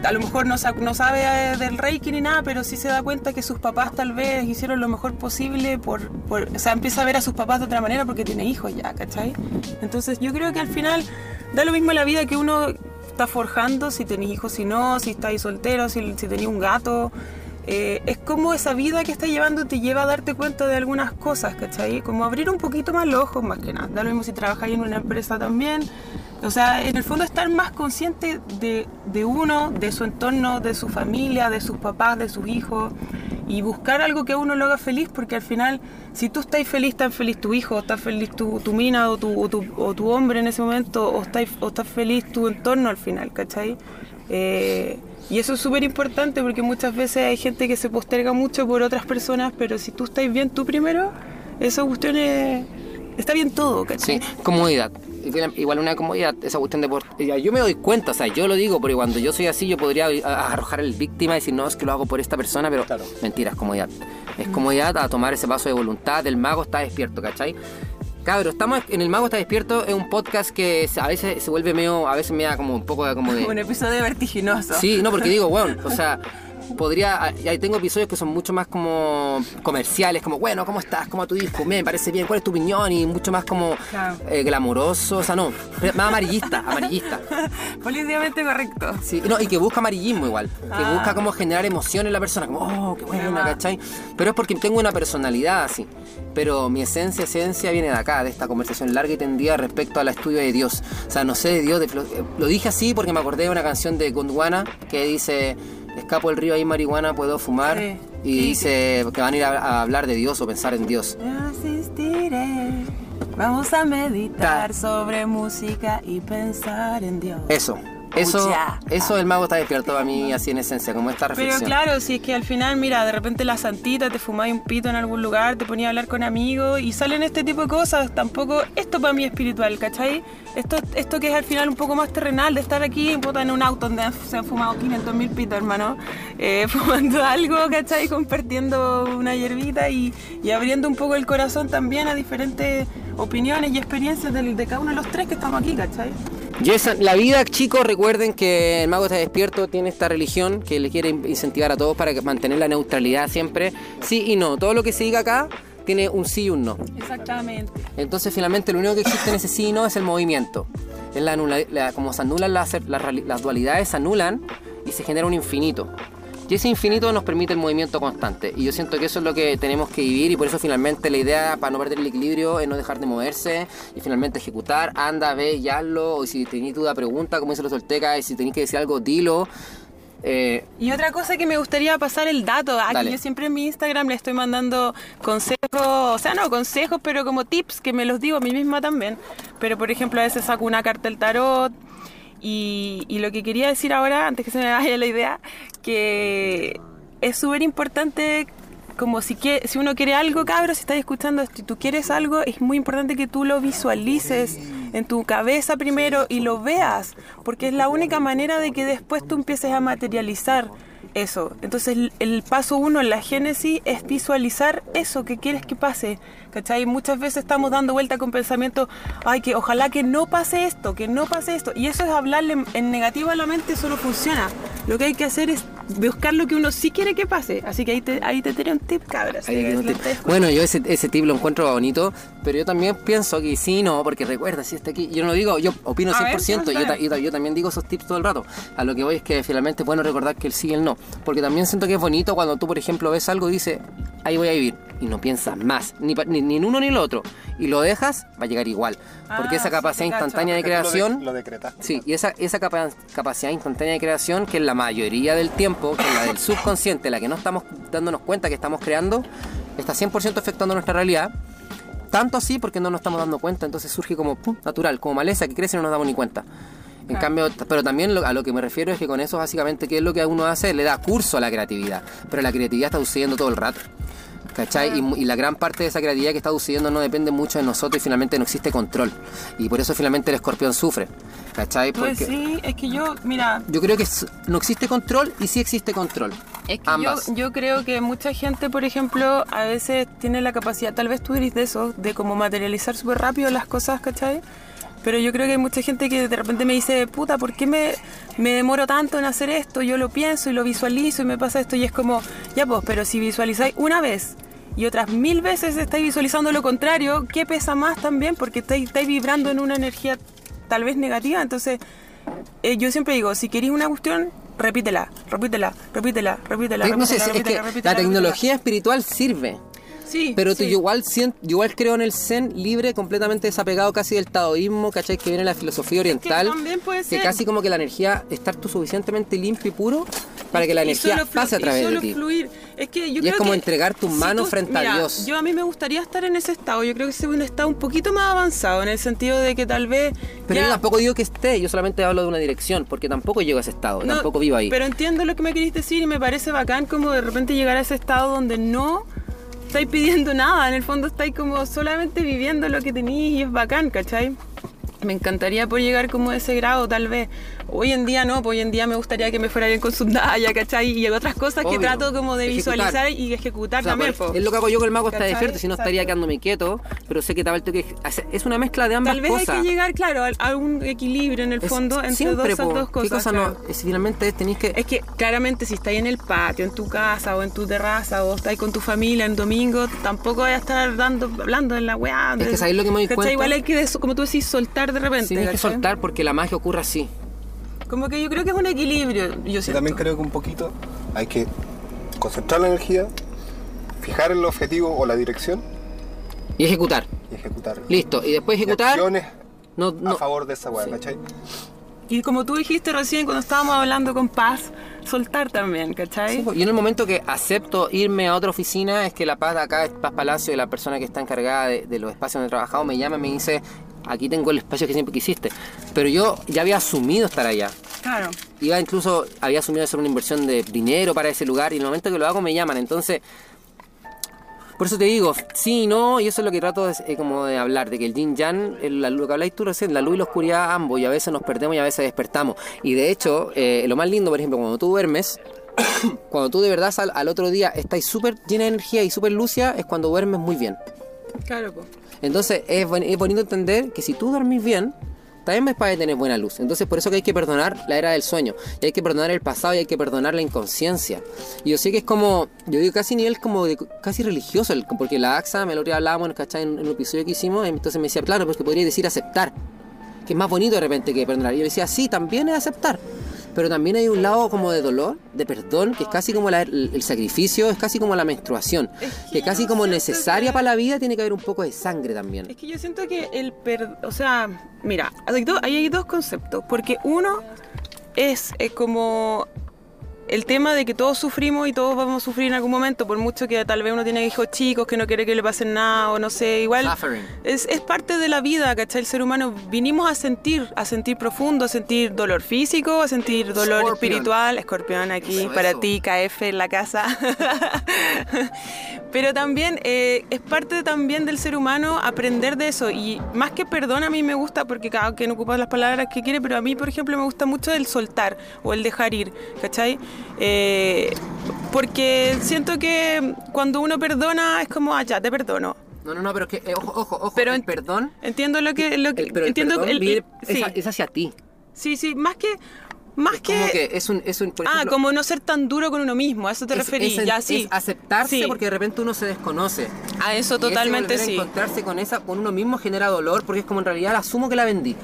Speaker 2: a lo mejor no sabe eh, del Reiki ni nada, pero sí se da cuenta que sus papás tal vez hicieron lo mejor posible por, por- o sea, empieza a ver a sus papás de otra manera porque tiene hijos ya, ¿cachai? Entonces yo creo que al final da lo mismo la vida que uno está forjando, si tenés hijos, si no, si estáis soltero, si, si un gato. Eh, es como esa vida que estás llevando te lleva a darte cuenta de algunas cosas, ¿cachai? Como abrir un poquito más los ojos, más que nada. Da lo mismo si trabajáis en una empresa también. O sea, en el fondo estar más consciente de, de uno, de su entorno, de su familia, de sus papás, de sus hijos. Y buscar algo que a uno lo haga feliz, porque al final, si tú estás feliz, está feliz tu hijo, está feliz tu, mina o tu, o, tu, o hombre en ese momento, o está, o está feliz tu entorno al final, ¿cachai? Eh, y eso es súper importante porque muchas veces hay gente que se posterga mucho por otras personas, pero si tú estás bien tú primero, esa cuestión es- está bien todo, ¿cachai?
Speaker 1: Sí, comodidad. Igual- Igual una comodidad, esa cuestión de... por- Yo me doy cuenta, o sea, yo lo digo, porque cuando yo soy así, yo podría arrojar el víctima y decir, no, es que lo hago por esta persona, pero
Speaker 3: Claro.
Speaker 1: mentira, es comodidad. Es comodidad a tomar ese paso de voluntad, el mago está despierto, ¿cachai? Cabros, estamos en El Mago está despierto, es un podcast que a veces se vuelve medio, a veces me da como un poco de... Como de
Speaker 2: Un episodio vertiginoso.
Speaker 1: Sí, no, porque digo, bueno, o sea, podría. y ahí tengo episodios que son mucho más como comerciales, como, bueno, ¿cómo estás? ¿Cómo va tu disco? Me parece bien, ¿cuál es tu opinión? Y mucho más como
Speaker 2: Claro.
Speaker 1: eh, glamoroso, o sea, no, más amarillista, amarillista.
Speaker 2: Políticamente correcto.
Speaker 1: Sí, no, y que busca amarillismo igual, que
Speaker 2: Ah.
Speaker 1: busca como generar emoción en la persona, como, oh, qué buena. ¿cachai? Pero es porque tengo una personalidad así. Pero mi esencia, esencia viene de acá, de esta conversación larga y tendida respecto al estudio de Dios. O sea, no sé de Dios, de filo- eh, lo dije así porque me acordé de una canción de Gondwana que dice, escapo el río, hay marihuana, puedo fumar.
Speaker 2: Sí.
Speaker 1: Y
Speaker 2: Sí,
Speaker 1: dice que van a ir a, a hablar de Dios o pensar en Dios.
Speaker 2: Asistiré. Vamos a meditar sobre música y pensar en Dios.
Speaker 1: Eso, eso,
Speaker 2: Pucha.
Speaker 1: eso el mago está despierto a mí así en esencia, como esta
Speaker 2: Pero
Speaker 1: reflexión.
Speaker 2: claro, si es que al final, mira, de repente la santita te fumáis un pito en algún lugar, te ponías a hablar con amigos y salen este tipo de cosas. Tampoco, esto para mí es espiritual, ¿cachai? Esto, esto que es al final un poco más terrenal, de estar aquí en un auto donde se han fumado 500 mil pitos, hermano, eh, fumando algo, ¿cachai? Compartiendo una hierbita y, y abriendo un poco el corazón también a diferentes opiniones y experiencias del- de, cada uno de los tres que estamos aquí, ¿cachai?
Speaker 1: La vida, chicos, recuerden que el mago está despierto, tiene esta religión que le quiere incentivar a todos para mantener la neutralidad siempre. Sí y no, todo lo que se diga acá tiene un sí y un no.
Speaker 2: Exactamente.
Speaker 1: Entonces finalmente lo único que existe en ese sí y no es el movimiento. Es la anula- la- como se anulan las, las dualidades, se anulan y se genera un infinito. Y ese infinito nos permite el movimiento constante. Y yo siento que eso es lo que tenemos que vivir y por eso finalmente la idea para no perder el equilibrio es no dejar de moverse y finalmente ejecutar, anda, ve y hazlo. O si tenéis duda, pregunta, como dice los soltecas, y si tenéis que decir algo, dilo. Eh,
Speaker 2: Y otra cosa que me gustaría pasar el dato, aquí
Speaker 1: Dale.
Speaker 2: yo siempre en mi Instagram le estoy mandando consejos, o sea, no consejos, pero como tips que me los digo a mí misma también. Pero por ejemplo, a veces saco una carta del tarot y, y lo que quería decir ahora, antes que se me vaya la idea, que es súper importante como si, que, si uno quiere algo, cabros, si estás escuchando esto y tú quieres algo, es muy importante que tú lo visualices en tu cabeza primero y lo veas, porque es la única manera de que después tú empieces a materializar eso. Entonces el, paso uno en la génesis es visualizar eso que quieres que pase. ¿Cachai? Muchas veces estamos dando vuelta con pensamiento, ay, que ojalá que no pase esto, que no pase esto. Y eso es hablarle en negativo a la mente, eso no funciona. Lo que hay que hacer es buscar lo que uno sí quiere que pase. Así que ahí te, ahí te tiré un tip, cabras.
Speaker 1: Tip. Bueno, yo ese, ese tip lo encuentro bonito, pero yo también pienso que sí, no, porque recuerda, si está aquí, yo no lo digo, yo opino
Speaker 2: A ver,
Speaker 1: 100%, yo,
Speaker 2: vamos a
Speaker 1: ta-
Speaker 2: ver.
Speaker 1: yo, ta- yo también digo esos tips todo el rato. A lo que voy es que finalmente es bueno recordar que el sí y el no, porque también siento que es bonito cuando tú, por ejemplo, ves algo y dices, ahí voy a vivir, y no piensas más, ni, pa- ni, ni en uno ni en el otro, y lo dejas, va a llegar igual, porque
Speaker 2: Ah,
Speaker 1: esa
Speaker 2: sí,
Speaker 1: capacidad
Speaker 2: te cacho.
Speaker 1: instantánea de creación...
Speaker 3: Lo.
Speaker 1: Sí, y esa, esa capa- capacidad instantánea de creación, que es la mayoría del tiempo, que es la del subconsciente, la que no estamos dándonos cuenta que estamos creando, está 100% afectando nuestra realidad. Tanto así porque no nos estamos dando cuenta, entonces surge como pum, natural, como maleza que crece y no nos damos ni cuenta. En cambio, pero también lo- a lo que me refiero es que con eso básicamente, ¿qué es lo que uno hace? Le da curso a la creatividad, pero la creatividad está sucediendo todo el rato. ¿Cachai? Y la gran parte de esa creatividad que está sucediendo no depende mucho de nosotros y finalmente no existe control. Y por eso finalmente el escorpión sufre. ¿Cachai?
Speaker 2: Pues
Speaker 1: Porque
Speaker 2: sí, es que yo, mira,
Speaker 1: yo creo que no existe control y sí existe control.
Speaker 2: Es que yo, yo creo que mucha gente, por ejemplo, a veces tiene la capacidad, tal vez tú eres de eso, de como materializar súper rápido las cosas, ¿cachai? Pero yo creo que hay mucha gente que de repente me dice, puta, ¿por qué me, me demoro tanto en hacer esto? Yo lo pienso y lo visualizo y me pasa esto y es como, ya pues, pero si visualizáis una vez y otras mil veces estáis visualizando lo contrario, ¿qué pesa más también? Porque estáis, estáis vibrando en una energía tal vez negativa, entonces eh, yo siempre digo, si queréis una cuestión, repítela, repítela, repítela, repítela.
Speaker 1: Eh, no sé,
Speaker 2: repítela,
Speaker 1: es que
Speaker 2: repítela, repítela,
Speaker 1: la tecnología espiritual sirve.
Speaker 2: Sí,
Speaker 1: Pero tú,
Speaker 2: sí.
Speaker 1: yo, igual, sien- yo igual creo en el Zen libre, completamente desapegado casi del taoísmo, ¿cachai? Que viene de la filosofía oriental.
Speaker 2: también puede
Speaker 1: que
Speaker 2: ser.
Speaker 1: casi como que la energía, estar tú suficientemente limpio y puro para que la
Speaker 2: Y
Speaker 1: energía pase a
Speaker 2: y
Speaker 1: través de
Speaker 2: solo
Speaker 1: ti.
Speaker 2: fluir. Es que yo
Speaker 1: Y es
Speaker 2: creo
Speaker 1: como
Speaker 2: que
Speaker 1: entregar tus
Speaker 2: si
Speaker 1: manos
Speaker 2: tú-
Speaker 1: frente a
Speaker 2: mira,
Speaker 1: Dios.
Speaker 2: Yo a mí me gustaría estar en ese estado. Yo creo que es un estado un poquito más avanzado, en el sentido de que tal vez.
Speaker 1: Pero
Speaker 2: ya-
Speaker 1: yo tampoco digo que esté, yo solamente hablo de una dirección, porque tampoco llego a ese estado,
Speaker 2: No,
Speaker 1: tampoco vivo ahí.
Speaker 2: Pero entiendo lo que me querés decir y me parece bacán como de repente llegar a ese estado donde no estáis pidiendo nada, en el fondo estáis como solamente viviendo lo que tenéis y es bacán, ¿cachai? Me encantaría por llegar como a ese grado, tal vez. Hoy en día no, pues hoy en día me gustaría que me fuera bien con Sundaya, ¿cachai? Y otras cosas que
Speaker 1: Obvio.
Speaker 2: trato como de
Speaker 1: Ejecutar.
Speaker 2: visualizar y ejecutar
Speaker 1: O sea,
Speaker 2: también. po.
Speaker 1: es lo que hago yo con el mago está despierto, si no estaría quedándome quieto, pero sé que tal vez que es una mezcla de ambas
Speaker 2: Tal vez
Speaker 1: cosas.
Speaker 2: hay que llegar, claro, a, un equilibrio en el
Speaker 1: Es-
Speaker 2: fondo entre
Speaker 1: siempre,
Speaker 2: dos,
Speaker 1: po.
Speaker 2: dos cosas.
Speaker 1: ¿Qué cosa
Speaker 2: claro.
Speaker 1: no? Es, finalmente es, tenéis que
Speaker 2: Es que claramente si estáis en el patio, en tu casa o en tu terraza o estáis con tu familia en domingo, tampoco vais a estar dando, hablando en la weá.
Speaker 1: Es que ¿sabéis lo que me doy cuenta?
Speaker 2: Igual hay que, como tú decís, soltar de repente.
Speaker 1: tienes que
Speaker 2: ¿cachai?
Speaker 1: soltar porque la magia ocurre así.
Speaker 2: Como que yo creo que es un equilibrio, yo
Speaker 3: Yo
Speaker 2: siento.
Speaker 3: también creo que un poquito hay que concentrar la energía, fijar el objetivo o la dirección
Speaker 1: Y ejecutar.
Speaker 3: y ejecutar.
Speaker 1: Listo. Y después
Speaker 3: Y
Speaker 1: ejecutar.
Speaker 3: acciones
Speaker 1: No,
Speaker 3: a favor de esa weá,
Speaker 1: Sí.
Speaker 3: ¿cachai?
Speaker 2: Y como tú dijiste recién cuando estábamos hablando con Paz, soltar también, ¿cachai?
Speaker 1: Sí, po. y en el momento que acepto irme a otra oficina, es que la paz de acá, Paz Palacio, y la persona que está encargada de, de los espacios donde he trabajado, me llama y me dice, aquí tengo el espacio que siempre quisiste. Pero yo ya había asumido estar allá.
Speaker 2: Claro.
Speaker 1: Iba incluso, había asumido hacer una inversión de dinero para ese lugar y en el momento que lo hago me llaman. Entonces, por eso te digo, sí y no, y eso es lo que trato de, eh, como de hablar, de que el yin yang, el- la- lo que habláis tú recién, la luz y la oscuridad ambos, y a veces nos perdemos y a veces despertamos. Y de hecho, eh, lo más lindo, por ejemplo, cuando tú duermes, cuando tú de verdad al, al otro día estás súper llena de energía y súper lucia, es cuando duermes muy bien.
Speaker 2: Claro, pues.
Speaker 1: Entonces es, es bonito entender que si tú dormís bien, también vas a tener buena luz. Entonces por eso que hay que perdonar la era del sueño. Y hay que perdonar el pasado y hay que perdonar la inconsciencia. Y yo sé que es como, yo digo casi nivel como de, casi religioso, el- porque la AXA, me lo hablábamos en, en un episodio que hicimos, entonces me decía, claro, pues que podría decir aceptar. Que es más bonito de repente que perdonar. Y yo decía, sí, también es aceptar. Pero también hay un lado como de dolor, de perdón, que es casi como la- el, el sacrificio, es casi como la menstruación.
Speaker 2: Es
Speaker 1: Que
Speaker 2: que
Speaker 1: casi como necesaria
Speaker 2: que-
Speaker 1: para la vida tiene que haber un poco de sangre también.
Speaker 2: Es que yo siento que el per... O sea, mira, hay dos, ahí hay dos conceptos. Porque uno es, como el tema de que todos sufrimos y todos vamos a sufrir en algún momento, por mucho que tal vez uno tiene hijos chicos, que no quiere que le pasen nada o no sé, igual es, es parte de la vida, ¿cachai? El ser humano vinimos a sentir, a sentir profundo, a sentir dolor físico, a sentir dolor
Speaker 1: Scorpion.
Speaker 2: espiritual, escorpión aquí
Speaker 1: Eso,
Speaker 2: para
Speaker 1: eso.
Speaker 2: ti, KF en la casa. Pero también eh, es parte también del ser humano aprender de eso y más que perdón a mí me gusta porque cada quien ocupa las palabras que quiere, pero a mí por ejemplo me gusta mucho el soltar o el dejar ir, ¿cachai? Eh, porque siento que cuando uno perdona es como, ah, ya, te perdono.
Speaker 1: No, no, no, pero es que, eh, ojo, ojo, ojo.
Speaker 2: Pero
Speaker 1: el perdón.
Speaker 2: Entiendo lo que... Lo que
Speaker 1: el- pero el
Speaker 2: entiendo
Speaker 1: perdón
Speaker 2: el- sí,
Speaker 1: es, es hacia ti.
Speaker 2: sí, sí, más que... Más
Speaker 1: Es como
Speaker 2: que...
Speaker 1: que es un, es un por
Speaker 2: ah, como no ser tan duro con uno mismo, a eso te referís, ya sí.
Speaker 1: es aceptarse
Speaker 2: Sí.
Speaker 1: porque de repente uno se desconoce.
Speaker 2: A eso
Speaker 1: Y ese
Speaker 2: totalmente
Speaker 1: a
Speaker 2: sí.
Speaker 1: encontrarse con esa, con uno mismo genera dolor porque es como en realidad asumo que la vendí.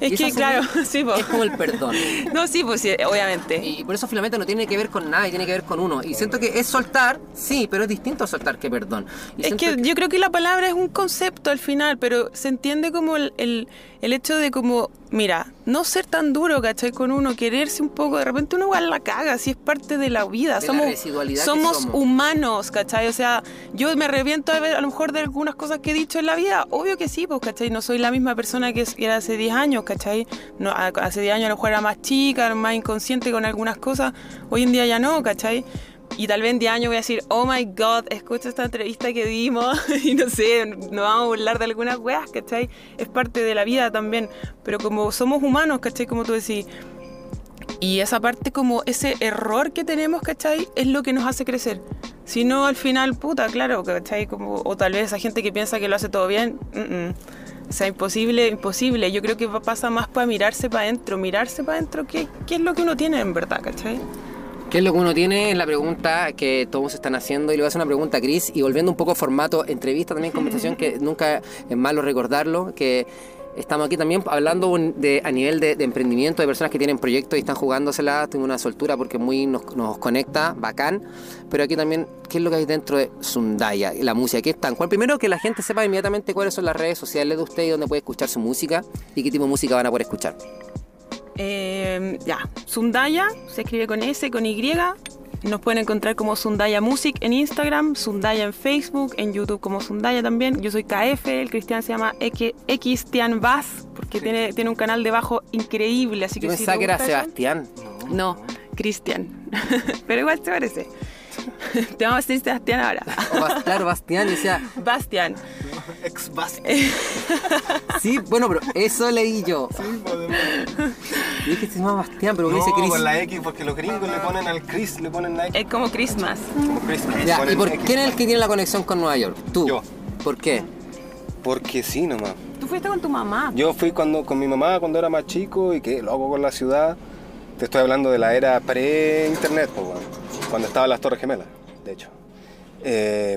Speaker 2: Es que, claro, sí, po.
Speaker 1: Es como el perdón.
Speaker 2: No, sí, pues sí, obviamente.
Speaker 1: Y por eso finalmente no tiene que ver con nada, y tiene que ver con uno. Y siento que es soltar, sí, pero es distinto a soltar que perdón. Y
Speaker 2: Es que yo creo que la palabra es un concepto al final, pero se entiende como el, el, el hecho de como, mira, no ser tan duro, ¿cachai? Con uno, quererse un poco, de repente uno igual la caga, si es parte de la vida.
Speaker 1: De la
Speaker 2: somos somos
Speaker 1: somos.
Speaker 2: humanos, ¿cachai? O sea, yo me arrepiento a, ver, a lo mejor de algunas cosas que he dicho en la vida, obvio que sí, pues, ¿cachai? No soy la misma persona que era hace 10 años, ¿cachai? No, hace 10 años a lo mejor era más chica, más inconsciente con algunas cosas, hoy en día ya no, ¿cachai? Y tal vez en 10 años voy a decir, oh my god, escucha esta entrevista que dimos y no sé, nos vamos a burlar de algunas weas, ¿cachai? Es parte de la vida también, pero como somos humanos, ¿cachai? Como tú decís. Y esa parte como ese error que tenemos, ¿cachai? Es lo que nos hace crecer. Si no, al final, puta, claro, ¿cachai? Como, o tal vez esa gente que piensa que lo hace todo bien, mm, mm. o sea, imposible, imposible. Yo creo que pa- pasa más para mirarse para adentro, mirarse para adentro, ¿qué, ¿qué es lo que uno tiene en verdad, ¿cachai?
Speaker 1: ¿Qué es lo que uno tiene? Es la pregunta que todos están haciendo y le voy a hacer una pregunta a Chris y volviendo un poco a formato entrevista, también conversación, que nunca es malo recordarlo, que estamos aquí también hablando de, a nivel de, de emprendimiento, de personas que tienen proyectos y están jugándosela, tengo una soltura porque muy nos, nos conecta, bacán, pero aquí también, ¿qué es lo que hay dentro de Sundaya, la música? ¿Qué están? ¿Cuál? Primero que la gente sepa inmediatamente cuáles son las redes sociales de usted y dónde puede escuchar su música y qué tipo de música van a poder escuchar.
Speaker 2: Eh, ya, Sundaya, se escribe con S, con Y. Nos pueden encontrar como Sundaya Music en Instagram, Sundaya en Facebook, en YouTube como Sundaya también. Yo soy KF, el Cristian se llama Xtian Bass, porque tiene, tiene un canal de bajo increíble. Así que si
Speaker 1: pensaba
Speaker 2: te
Speaker 1: que era Sebastián.
Speaker 2: No, Cristian. Pero igual te parece. Te vamos a decir Sebastián ahora.
Speaker 1: O claro, Bastián, decía,
Speaker 2: Bastian.
Speaker 3: Ex basta.
Speaker 1: Sí, bueno, pero eso leí yo. Yo dije, se llama Bastián, pero
Speaker 3: No,
Speaker 1: dice Chris.
Speaker 3: con la X, porque los gringos le ponen al Chris, le ponen la X.
Speaker 2: Es como Christmas.
Speaker 3: Como Chris.
Speaker 1: Ya, ¿y por
Speaker 3: X.
Speaker 1: quién es el que tiene la conexión con Nueva York? Tú.
Speaker 3: Yo.
Speaker 1: ¿Por qué?
Speaker 3: Porque sí, nomás.
Speaker 2: Tú fuiste con tu mamá.
Speaker 3: Yo fui cuando, con mi mamá cuando era más chico y qué loco con la ciudad. Te estoy hablando de la era pre-internet, pues, bueno, cuando estaban las Torres Gemelas, de hecho. Eh,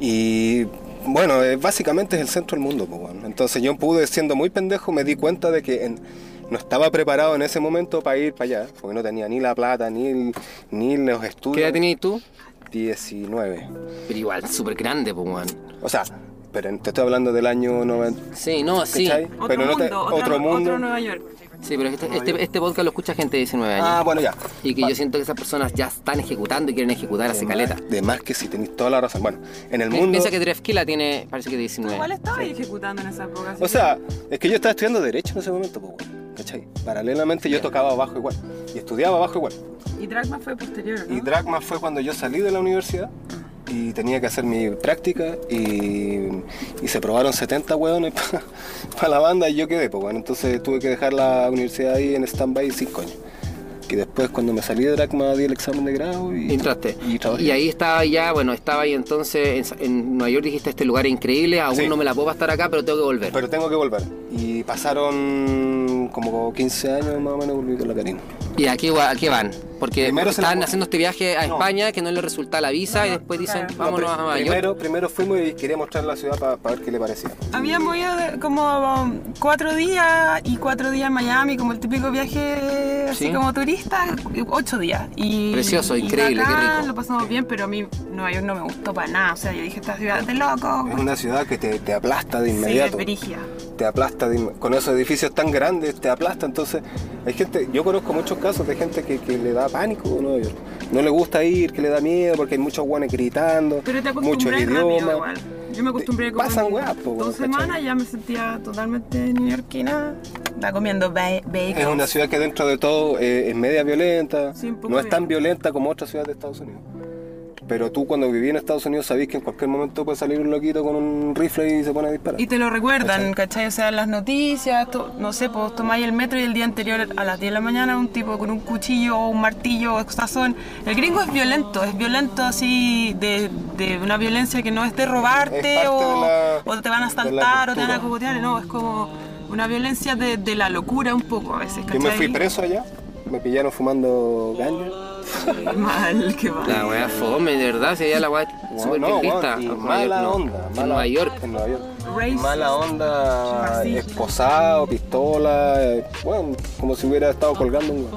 Speaker 3: y bueno, eh, básicamente es el centro del mundo, pues, bueno. Entonces yo pude, siendo muy pendejo, me di cuenta de que en- no estaba preparado en ese momento para ir para allá, porque no tenía ni la plata, ni, el- ni los estudios.
Speaker 1: ¿Qué edad tenías tú?
Speaker 3: 19.
Speaker 1: Pero igual, súper grande, pues.
Speaker 3: O sea, pero te estoy hablando del año 90.
Speaker 1: Sí, no, sí.
Speaker 3: ¿cachai?
Speaker 2: Otro
Speaker 3: pero no te-
Speaker 2: mundo,
Speaker 3: otro
Speaker 2: otro,
Speaker 3: mundo.
Speaker 2: otro Nueva York.
Speaker 1: Sí, pero este, este, este podcast lo escucha gente de 19 años.
Speaker 3: Ah, bueno, ya.
Speaker 1: Y que yo siento que esas personas ya están ejecutando y quieren ejecutar hace caleta.
Speaker 3: De más que sí, tenéis toda la razón. Bueno, en el mundo.
Speaker 1: Piensa que Drefkila tiene, parece que 19.
Speaker 2: Igual estaba ahí ejecutando en esa época.
Speaker 3: O sea, es que yo estaba estudiando Derecho en ese momento, pues, weón, ¿cachai? Paralelamente yo tocaba bajo igual. Y estudiaba bajo igual.
Speaker 2: Y Dragma fue posterior, ¿no?
Speaker 3: Y Dragma fue cuando yo salí de la universidad y tenía que hacer mi práctica y, y se probaron 70 hueones para la banda y yo quedé, pues bueno, entonces tuve que dejar la universidad ahí en stand-by 5 años. Y después cuando me salí de Dragma di el examen de grado y...
Speaker 1: Entraste.
Speaker 3: Y trabajé.
Speaker 1: Y ahí estaba ya, bueno, estaba ahí entonces en, en Nueva York, dijiste este lugar es increíble, aún
Speaker 3: Sí.
Speaker 1: no me la puedo estar acá, pero tengo que volver.
Speaker 3: Pero tengo que volver. Y pasaron como 15 años más o menos volví con la Karina.
Speaker 1: ¿Y a qué, va- a qué van? Porque
Speaker 3: Primero
Speaker 1: estaban haciendo este viaje a
Speaker 3: No.
Speaker 1: España que no les resulta la visa y después dicen,
Speaker 2: claro.
Speaker 1: vámonos
Speaker 3: No,
Speaker 1: a York.
Speaker 3: primero, primero fuimos y quería mostrar la ciudad para ver qué le parecía.
Speaker 2: Habíamos ido de- como um, cuatro días y cuatro días en Miami, como el típico viaje así
Speaker 1: Sí.
Speaker 2: como turista, ocho días. Y,
Speaker 1: Precioso,
Speaker 2: y
Speaker 1: increíble, qué
Speaker 2: bacán,
Speaker 1: rico.
Speaker 2: Lo pasamos bien, pero a mí Nueva York no me gustó para nada. O sea, yo dije, esta ciudad es de loco.
Speaker 3: Es una ciudad que te, te aplasta de
Speaker 2: Sí, es
Speaker 3: inmediato.
Speaker 2: brígida.
Speaker 3: te aplasta dim- con esos edificios tan grandes te aplasta. Entonces, hay gente, yo conozco muchos casos de gente que, que le da pánico a York. No le gusta ir, que le da miedo porque hay muchos guanes gritando,
Speaker 2: Pero te
Speaker 3: mucho
Speaker 2: acostumbras
Speaker 3: el
Speaker 2: rápido
Speaker 3: idioma.
Speaker 2: igual. Yo me acostumbré como
Speaker 3: Pasan
Speaker 2: en
Speaker 3: weas, po,
Speaker 2: dos semanas ya me sentía totalmente neoyorquina. Está comiendo ba- bacon.
Speaker 3: Es una ciudad que dentro de todo eh, es media violenta,
Speaker 2: Sí, un poco
Speaker 3: no es tan
Speaker 2: violenta
Speaker 3: como otras ciudades de Estados Unidos. Pero tú cuando viví en Estados Unidos sabés que en cualquier momento puede salir un loquito con un rifle y se pone a disparar.
Speaker 2: Y te lo recuerdan, ¿cachai? O sea, en las noticias, to- no sé, pues tomáis el metro y el día anterior a las 10 de la mañana un tipo con un cuchillo o un martillo o sazón. El gringo es violento, es violento así de, de una violencia que no es de robarte
Speaker 3: Es
Speaker 2: o,
Speaker 3: de la-
Speaker 2: o te van a asaltar o te van a cogotear, no, es como una violencia de, de la locura un poco a veces,
Speaker 3: Yo
Speaker 2: ¿cachai?
Speaker 3: me fui preso allá, me pillaron fumando ganja.
Speaker 2: Qué mal, qué mal.
Speaker 1: La weá fome, de verdad, si allá la weá es súper
Speaker 3: no,
Speaker 1: En
Speaker 3: mala
Speaker 1: York no.
Speaker 3: onda.
Speaker 1: En
Speaker 3: mala-
Speaker 1: Nueva York.
Speaker 3: En Nueva York.
Speaker 2: Racist.
Speaker 3: Mala onda, esposado, pistola, eh, bueno, como si hubiera estado colgando un.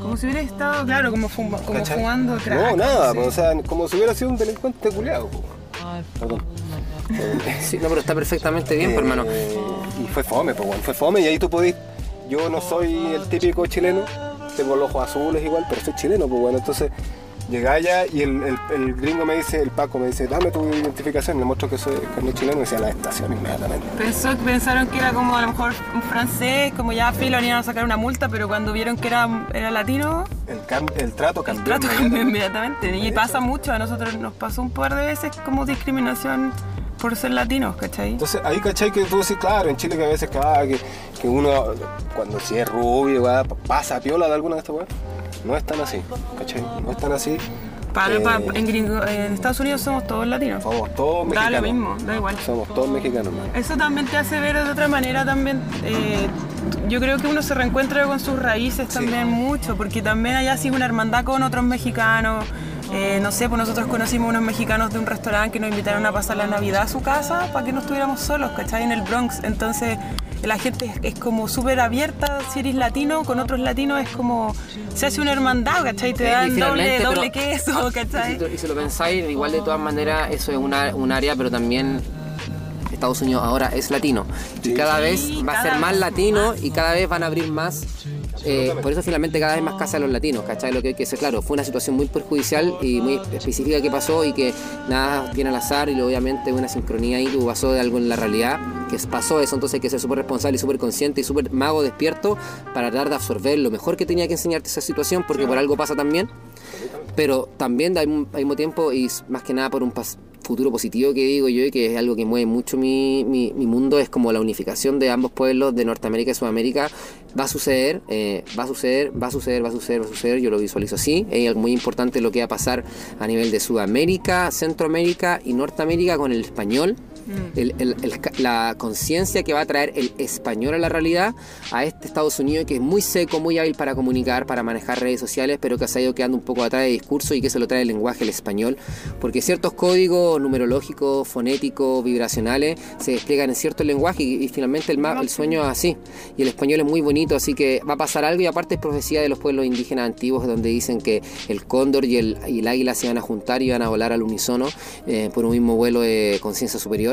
Speaker 2: Como si hubiera estado, claro, como, fuma- como fumando crack.
Speaker 3: No, nada,
Speaker 2: sí.
Speaker 3: pues, o sea, como si hubiera sido un delincuente culiado. Perdón.
Speaker 1: Sí, no, pero está perfectamente bien, pues, hermano.
Speaker 3: Eh, y fue fome, pues, bueno, fue fome y ahí tú podís. Yo no soy el típico chileno, tengo los ojos azules igual, pero soy chileno, pues bueno, entonces llegué allá y el, el- el gringo me dice, el Paco me dice, dame tu identificación, le muestro que soy carnet chileno y decía la estación inmediatamente.
Speaker 2: Pensó, pensaron que era como a lo mejor un francés, como ya filo, le iban a sacar una multa, pero cuando vieron que era, era latino,
Speaker 3: El, cam- el trato
Speaker 2: el
Speaker 3: cambió.
Speaker 2: trato cambió
Speaker 3: inmediatamente.
Speaker 2: inmediatamente. Y pasa mucho, a nosotros nos pasó un par de veces como discriminación por ser latinos, ¿cachai?
Speaker 3: Entonces ahí cachai que tú decís, claro, en Chile que a veces ah, que, que uno cuando si es rubio, weá, pasa piola de alguna de estas weas. No es tan así, ¿cachai? No es tan así.
Speaker 2: Para,
Speaker 3: Eh,
Speaker 2: para- en, gringo- en Estados Unidos somos todos latinos.
Speaker 3: Somos todos
Speaker 2: Da
Speaker 3: mexicanos.
Speaker 2: lo mismo, da igual.
Speaker 3: Somos todos mexicanos, man.
Speaker 2: Eso también te hace ver de otra manera también. eh, yo creo que uno se reencuentra con sus raíces también mucho, porque también allá sí una hermandad con otros mexicanos. Eh, no sé, pues nosotros conocimos unos mexicanos de un restaurante que nos invitaron a pasar la Navidad a su casa para que no estuviéramos solos, ¿cachai? En el Bronx. Entonces la gente es, es como súper abierta, si eres latino, con otros latinos es como, se hace una hermandad, ¿cachai? Te dan doble, doble
Speaker 1: pero-
Speaker 2: queso,
Speaker 1: Y
Speaker 2: ¿cachai?
Speaker 1: si, y si lo pensáis, igual de todas maneras, eso es una, un área, pero también Estados Unidos ahora es latino. Y cada
Speaker 2: Sí,
Speaker 1: vez va a ser más latino
Speaker 2: más.
Speaker 1: y cada vez van a abrir más. Eh, por eso finalmente cada vez más casa a los latinos, ¿cachai? Lo que hay que ser claro, fue una situación muy perjudicial y muy específica que pasó y que nada viene al azar y obviamente una sincronía ahí que pasó de algo en la realidad, que pasó eso, entonces hay que ser súper responsable y súper consciente y súper mago despierto para tratar de absorber lo mejor que tenía que enseñarte esa situación, porque por algo pasa también. Pero también al mismo tiempo y más que nada por un pas- futuro positivo que digo yo y que es algo que mueve mucho mi, mi- mi mundo es como la unificación de ambos pueblos de Norteamérica y Sudamérica va a suceder eh, va a suceder va a suceder va a suceder va a suceder yo lo visualizo así. Es muy importante lo que va a pasar a nivel de Sudamérica Centroamérica y Norteamérica con el español el- el- el ca- la conciencia que va a traer el español a la realidad a este Estados Unidos que es muy seco, muy hábil para comunicar, para manejar redes sociales, pero que se ha ido quedando un poco atrás de discurso y que se lo trae el lenguaje, el español, porque ciertos códigos numerológicos, fonéticos, vibracionales se despliegan en cierto lenguaje y, y finalmente el, ma- el sueño es así. Y el español es muy bonito, así que va a pasar algo y aparte es profecía de los pueblos indígenas antiguos donde dicen que el cóndor y el, y el águila se van a juntar y van a volar al unísono eh, por un mismo vuelo de conciencia superior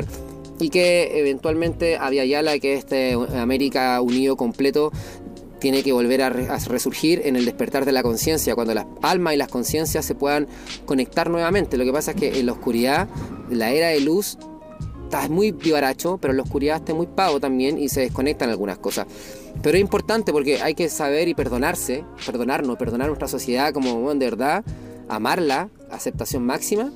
Speaker 1: y que eventualmente había Yala que este América unido completo tiene que volver a, re- a resurgir en el despertar de la conciencia, cuando las almas y las conciencias se puedan conectar nuevamente. Lo que pasa es que en la oscuridad, la era de luz, está muy vivaracho, pero en la oscuridad está muy pago también y se desconectan algunas cosas. Pero es importante porque hay que saber y perdonarse, perdonarnos, perdonar nuestra sociedad como bueno, de verdad, amarla, aceptación máxima,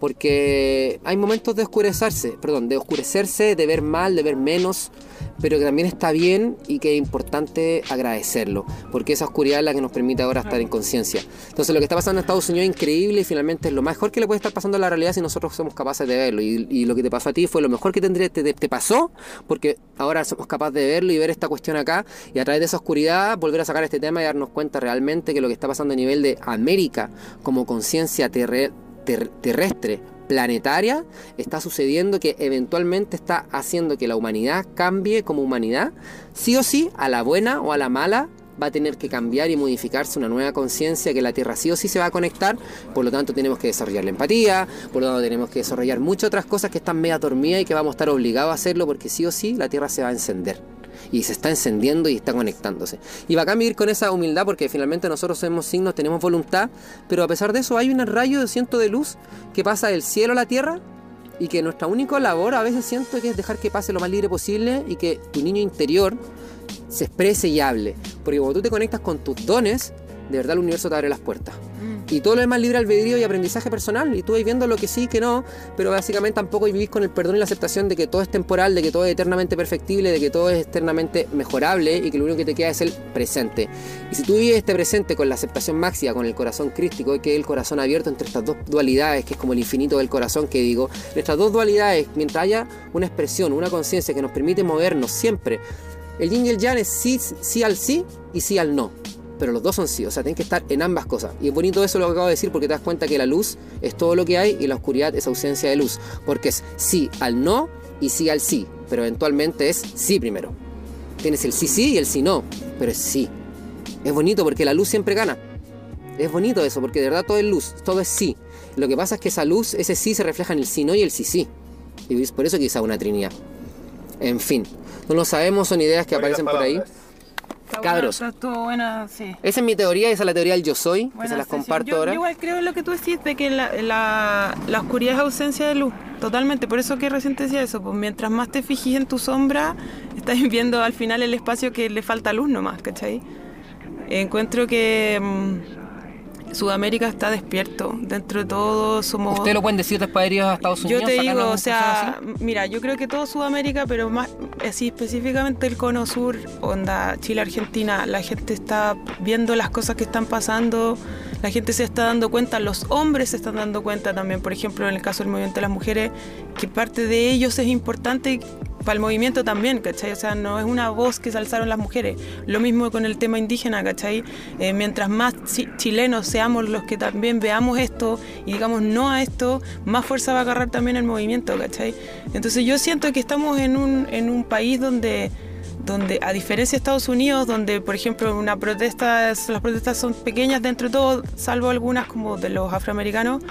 Speaker 1: porque hay momentos de oscurecerse, perdón, de oscurecerse, de ver mal, de ver menos, pero que también está bien y que es importante agradecerlo, porque esa oscuridad es la que nos permite ahora estar en conciencia. Entonces lo que está pasando en Estados Unidos es increíble y finalmente es lo mejor que le puede estar pasando a la realidad si nosotros somos capaces de verlo. Y, y lo que te pasó a ti fue lo mejor que tendría, te, te pasó, porque ahora somos capaces de verlo y ver esta cuestión acá y a través de esa oscuridad volver a sacar este tema y darnos cuenta realmente que lo que está pasando a nivel de América como conciencia terre- ter- terrestre planetaria está sucediendo que eventualmente está haciendo que la humanidad cambie como humanidad, sí o sí, a la buena o a la mala va a tener que cambiar y modificarse una nueva conciencia que la Tierra sí o sí se va a conectar, por lo tanto tenemos que desarrollar la empatía, por lo tanto tenemos que desarrollar muchas otras cosas que están media dormidas y que vamos a estar obligados a hacerlo porque sí o sí la Tierra se va a encender y se está encendiendo y está conectándose. Y va a vivir con esa humildad porque finalmente nosotros somos signos, tenemos voluntad, pero a pesar de eso hay un rayo de ciento de luz que pasa del cielo a la tierra y que nuestra única labor a veces siento que es dejar que pase lo más libre posible y que tu niño interior se exprese y hable. Porque cuando tú te conectas con tus dones, de verdad el universo te abre las puertas. Y todo lo demás libre albedrío y aprendizaje personal. Y tú vas viendo lo que sí, que no. Pero básicamente tampoco vivís con el perdón y la aceptación de que todo es temporal, de que todo es eternamente perfectible, de que todo es eternamente mejorable y que lo único que te queda es el presente. Y si tú vives este presente con la aceptación máxima, con el corazón crístico, que es el corazón abierto entre estas dos dualidades, que es como el infinito del corazón que digo, nuestras dos dualidades, mientras haya una expresión, una conciencia que nos permite movernos siempre, el yin y el yang es sí, sí al sí y sí al no pero los dos son sí, o sea, tienen que estar en ambas cosas. Y es bonito eso lo que acabo de decir porque te das cuenta que la luz es todo lo que hay y la oscuridad es ausencia de luz, porque es sí al no y sí al sí, pero eventualmente es sí primero. Tienes el sí sí y el sí no, pero es sí. Es bonito porque la luz siempre gana. Es bonito eso, porque de verdad todo es luz, todo es sí. Lo que pasa es que esa luz, ese sí se refleja en el sí no y el sí sí. Y es por eso quizá una trinidad. En fin, no lo sabemos, son ideas que aparecen por ahí. Cabros.
Speaker 2: buena, sí.
Speaker 1: Esa es mi teoría, esa es la teoría del yo soy, que se las comparto ahora.
Speaker 2: Yo igual creo en lo que tú decís de que la, la, la, oscuridad es ausencia de luz. Totalmente, por eso que recién te decía eso. Pues mientras más te fijes en tu sombra, estás viendo al final el espacio que le falta luz nomás, ¿cachai? Encuentro que. Mm, Sudamérica está despierto. Dentro de todo somos...
Speaker 1: ¿Usted lo pueden decir después de ir a Estados Unidos?
Speaker 2: Yo te digo, o sea, mira, yo creo que todo Sudamérica, pero más así específicamente el cono sur, onda Chile, Argentina, la gente está viendo las cosas que están pasando, la gente se está dando cuenta, los hombres se están dando cuenta también, por ejemplo, en el caso del movimiento de las mujeres, que parte de ellos es importante para el movimiento también, ¿cachai? O sea, no es una voz que se alzaron las mujeres. Lo mismo con el tema indígena, ¿cachai? Eh, mientras más chilenos seamos los que también veamos esto y digamos no a esto, más fuerza va a agarrar también el movimiento, ¿cachai? Entonces yo siento que estamos en un, en un país donde donde a diferencia de Estados Unidos, donde por ejemplo una protesta, las protestas son pequeñas dentro de todo, salvo algunas como de los afroamericanos,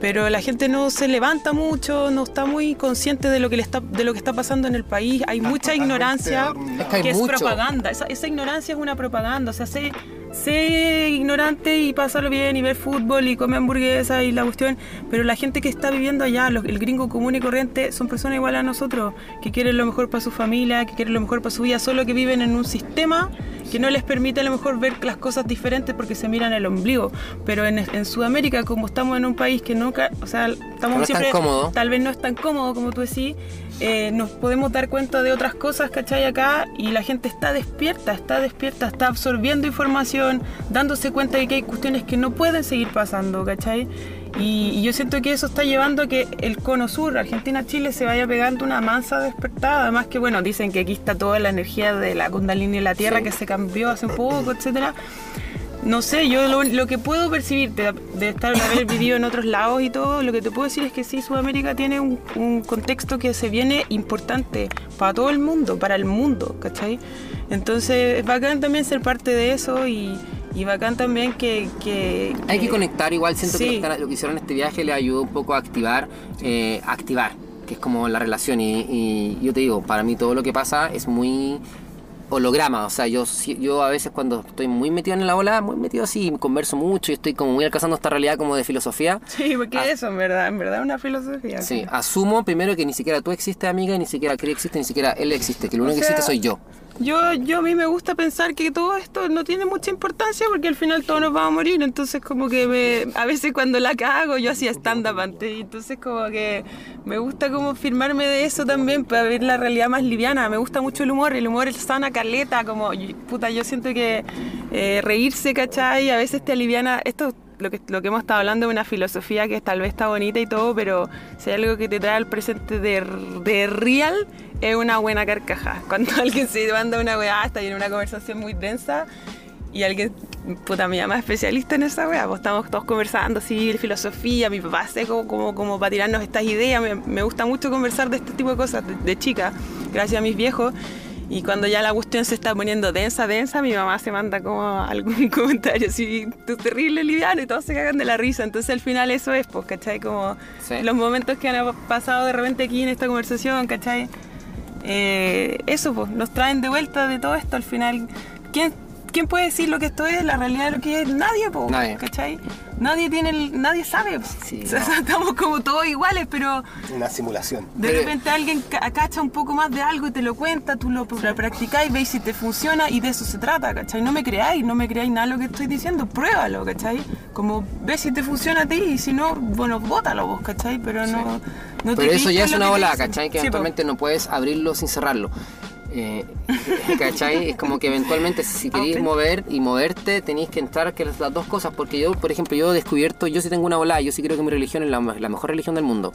Speaker 2: pero la gente no se levanta mucho, no está muy consciente de lo que le está, de lo que está pasando en el país. Hay mucha ignorancia que, es propaganda. Esa, esa, ignorancia es una propaganda. O sea, se, sé ignorante y pásalo bien y ver fútbol y come hamburguesa y la cuestión, pero la gente que está viviendo allá, el gringo común y corriente, son personas igual a nosotros, que quieren lo mejor para su familia, que quieren lo mejor para su vida, solo que viven en un sistema que no les permite a lo mejor ver las cosas diferentes porque se miran el ombligo. Pero en, en Sudamérica, como estamos en un país que nunca, o sea, estamos siempre, tal vez no es tan cómodo como tú decís, eh, nos podemos dar cuenta de otras cosas, ¿cachai? Acá y la gente está despierta, está despierta, está absorbiendo información, dándose cuenta de que hay cuestiones que no pueden seguir pasando, ¿cachai? Y, yo siento que eso está llevando a que el cono sur, Argentina-Chile, se vaya pegando una mansa despertada. Además que, bueno, dicen que aquí está toda la energía de la Kundalini y la Tierra que se cambió hace un poco, etcétera. No sé, yo lo, que puedo percibir de, estar haber vivido en otros lados y todo, lo que te puedo decir es que sí, Sudamérica tiene un, contexto que se viene importante para todo el mundo, para el mundo, ¿cachai? Entonces es bacán también ser parte de eso y, bacán también que,
Speaker 1: Hay que conectar, igual siento que lo que hicieron en este viaje le ayudó un poco a activar, eh, activar, que es como la relación y, y yo te digo, para mí todo lo que pasa es muy holograma, o sea, yo, yo a veces cuando estoy muy metido en la ola, muy metido así, converso mucho y estoy como muy alcanzando esta realidad como de filosofía.
Speaker 2: Sí, porque eso, en verdad, en verdad una filosofía.
Speaker 1: Sí, asumo primero que ni siquiera tú existes, amiga, y ni siquiera Cris existe, ni siquiera él existe, que lo único que existe soy yo.
Speaker 2: Yo, yo a mí me gusta pensar que todo esto no tiene mucha importancia porque al final todos nos vamos a morir, entonces como que me, a veces cuando la cago yo hacía stand-up antes, entonces como que me gusta como firmarme de eso también para ver la realidad más liviana, me gusta mucho el humor, el humor es sana caleta, como puta, yo siento que eh, reírse, ¿cachai? A veces te aliviana, esto lo que, lo que hemos estado hablando es una filosofía que tal vez está bonita y todo, pero si hay algo que te trae al presente de, de real es una buena carcaja. Cuando alguien se manda una weá, está en una conversación muy densa y alguien, puta, me llama especialista en esa weá, pues estamos todos conversando, así, filosofía, mi papá hace como, como, para tirarnos estas ideas, me, me, gusta mucho conversar de este tipo de cosas de, chica, gracias a mis viejos. Y cuando ya la cuestión se está poniendo densa, densa, mi mamá se manda como algún comentario así, tú terrible liviano y todos se cagan de la risa. Entonces al final eso es, pues, ¿cachai? Como
Speaker 1: Sí.
Speaker 2: los momentos que han pasado de repente aquí en esta conversación, ¿cachai? Eh, eso, pues, nos traen de vuelta de todo esto al final. ¿Quién, quién puede decir lo que esto es, la realidad de lo que es? Nadie, pues,
Speaker 1: Nadie.
Speaker 2: ¿cachai? Nadie tiene, el- nadie sabe.
Speaker 1: Sí,
Speaker 2: O sea,
Speaker 1: no.
Speaker 2: Estamos como todos iguales, pero
Speaker 3: Una simulación.
Speaker 2: de
Speaker 1: Pero-
Speaker 2: repente alguien ca- cacha un poco más de algo y te lo cuenta, tú lo, lo practicáis, veis si te funciona y de eso se trata, ¿cachai? No me creáis, no me creáis nada de lo que estoy diciendo, pruébalo, ¿cachai? Como ves si te funciona a ti y si no, bueno, bótalo vos, ¿cachai? Pero no, no te
Speaker 1: Pero eso ya es una bola. ¿cachai? Que
Speaker 2: Sí, po.
Speaker 1: eventualmente no puedes abrirlo sin cerrarlo. Eh, ¿Cachai? Es como que eventualmente si queréis
Speaker 2: Ok.
Speaker 1: mover y moverte tenéis que entrar que las las dos cosas porque yo, por ejemplo, yo he descubierto, yo sí tengo una bola, yo sí creo que mi religión es la, la mejor religión del mundo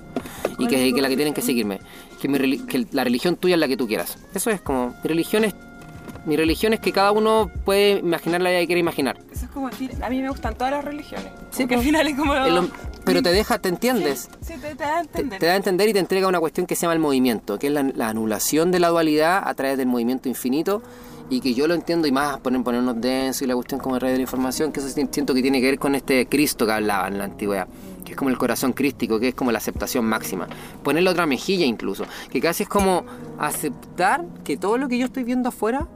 Speaker 1: y que, que la que tienen que seguirme, que, mi que la religión tuya es la que tú quieras. Eso es como, mi religión es, mi religión es que cada uno puede imaginar la idea que quiere imaginar.
Speaker 2: Eso es como decir, a mí me gustan todas las religiones.
Speaker 1: Sí,
Speaker 2: porque
Speaker 1: po.
Speaker 2: al final es como...
Speaker 1: Lo- pero te deja, te entiendes.
Speaker 2: Sí, te, te da a
Speaker 1: te,
Speaker 2: entender.
Speaker 1: te da a entender y te entrega una cuestión que se llama el movimiento, que es la, la anulación de la dualidad a través del movimiento infinito y que yo lo entiendo y más poner, ponernos denso y la cuestión como el rey de la información, que eso sí siento que tiene que ver con este Cristo que hablaba en la antigüedad, que es como el corazón crístico, que es como la aceptación máxima. Ponerle otra mejilla incluso, que casi es como aceptar que todo lo que yo estoy viendo afuera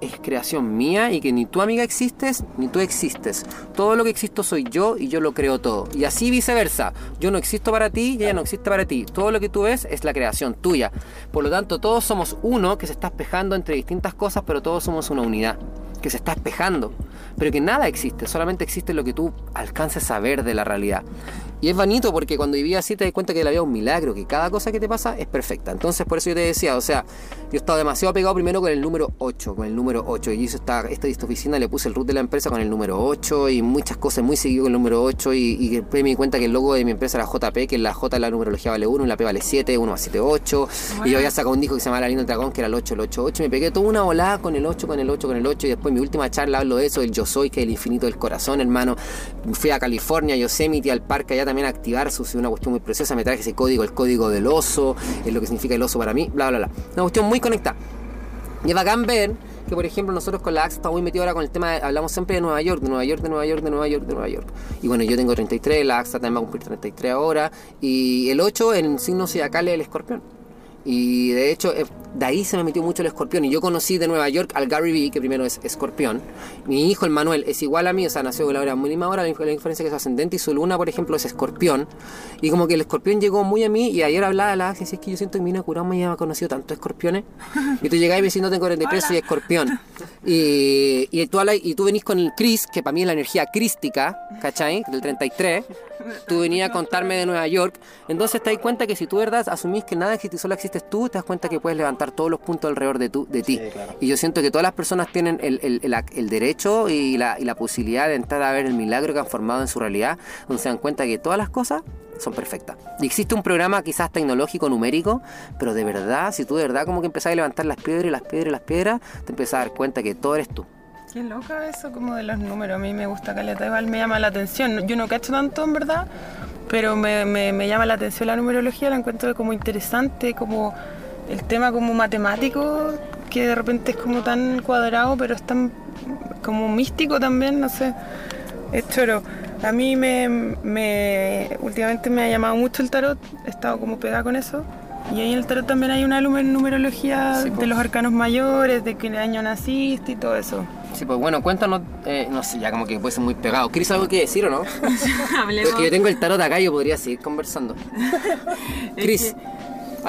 Speaker 1: es creación mía y que ni tu amiga existes ni tú existes. Todo lo que existo soy yo y yo lo creo todo. Y así viceversa. Yo no existo para ti y ella no existe para ti. Todo lo que tú ves es la creación tuya. Por lo tanto, todos somos uno que se está espejando entre distintas cosas, pero todos somos una unidad que se está espejando. Pero que nada existe, solamente existe lo que tú alcances a ver de la realidad. Y es bonito porque cuando vivía así te das cuenta que la vida es un milagro, que cada cosa que te pasa es perfecta. Entonces por eso yo te decía, o sea, yo he estado demasiado pegado primero con el número 8, con el número 8. Y hice esta, esta esta oficina, le puse el root de la empresa con el número 8 y muchas cosas muy seguido con el número 8 y, y después me di cuenta que el logo de mi empresa era JP, que la J la numerología vale 1 y la P vale 7, 1 más 7, 8. Y yo había sacado un disco que se llamaba La Línea del Dragón, que era el 8, el 8, 8. Y me pegué toda una volada con el 8, con el 8, con el 8. Y después en mi última charla hablo de eso, del yo soy, que es el infinito del corazón, hermano. Fui a California, Yosemite, al parque allá también activar su una cuestión muy preciosa. Me traje ese código, el código del oso, es lo que significa el oso para mí, bla, bla, bla. Una cuestión muy conectada. Y es bacán ver que, por ejemplo, nosotros con la AXA estamos muy metidos ahora con el tema, de- hablamos siempre de Nueva York, de Nueva York, de Nueva York, de Nueva York, de Nueva York. Y bueno, yo tengo 33, la AXA también va a cumplir 33 ahora. Y el 8 en signo zodiacal es el escorpión. Y de hecho, eh, de ahí se me metió mucho el escorpión. Y yo conocí de Nueva York al Gary Vee, que primero es escorpión. Mi hijo, el Manuel, es igual a mí, o sea, nació con la hora muy misma hora. La dif- la diferencia que su ascendente y su luna, por ejemplo, es escorpión. Y como que el escorpión llegó muy a mí. Y ayer hablaba de la y es que yo siento que mi Mina ya me ha conocido tantos escorpiones. Y tú llegás y me decís, no tengo 43, soy escorpión. Y, y, tú hablas- y tú venís con el Chris, que para mí es la energía crística, ¿cachai? Del 33. Tú venías a contarme de Nueva York. Entonces te das cuenta que si tú, verdad, asumís que nada existe solo tú, te das cuenta que puedes levantar todos los puntos alrededor de, tu, de ti.
Speaker 3: Sí, claro.
Speaker 1: Y yo siento que todas las personas tienen el, el- el- el derecho y la, y la posibilidad de entrar a ver el milagro que han formado en su realidad, donde se dan cuenta que todas las cosas son perfectas. Y existe un programa quizás tecnológico, numérico, pero de verdad, si tú de verdad como que empezás a levantar las piedras y las piedras y las piedras, te empezás a dar cuenta que todo eres tú.
Speaker 2: Qué loca eso como de los números, a mí me gusta caleta, igual me llama la atención. Yo no cacho tanto en verdad, pero me, me- me llama la atención la numerología, la encuentro como interesante, como el tema como matemático, que de repente es como tan cuadrado, pero es tan como místico también, no sé. Es choro. A mí me, me- últimamente me ha llamado mucho el tarot, he estado como pegada con eso. Y ahí en el tarot también hay una numer- numerología
Speaker 1: Sí,
Speaker 2: de los arcanos mayores, de qué año naciste y todo eso.
Speaker 1: Sí, pues bueno, cuéntanos, eh, no sé, ya como que puede ser muy pegado. ¿Quieres algo que decir o no?
Speaker 2: Hablemos.
Speaker 1: Es que yo tengo el tarot acá y yo podría seguir conversando. Chris,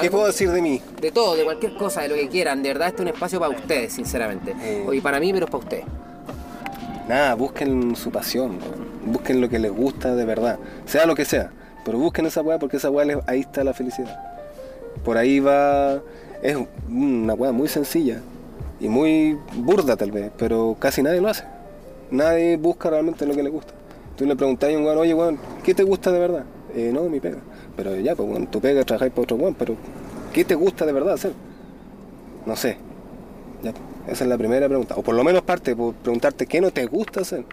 Speaker 3: ¿Qué puedo decir de mí?
Speaker 1: de todo, de cualquier cosa, de lo que quieran. De verdad, este es un espacio para ustedes, sinceramente.
Speaker 3: Eh.
Speaker 1: Y para mí, pero es para ustedes.
Speaker 3: Nada, busquen su pasión, busquen lo que les gusta de verdad, sea lo que sea, pero busquen esa weá porque esa weá les- ahí está la felicidad. Por ahí va, es una weá muy sencilla y muy burda tal vez, pero casi nadie lo hace. Nadie busca realmente lo que le gusta. Tú le preguntás a un weón, oye weón, ¿qué te gusta de verdad? Eh, no, mi pega. Pero ya, pues weón, tu pega trabajáis para otro weón, pero ¿qué te gusta de verdad hacer? No sé. Ya, esa es la primera pregunta. O por lo menos parte por preguntarte qué no te gusta hacer.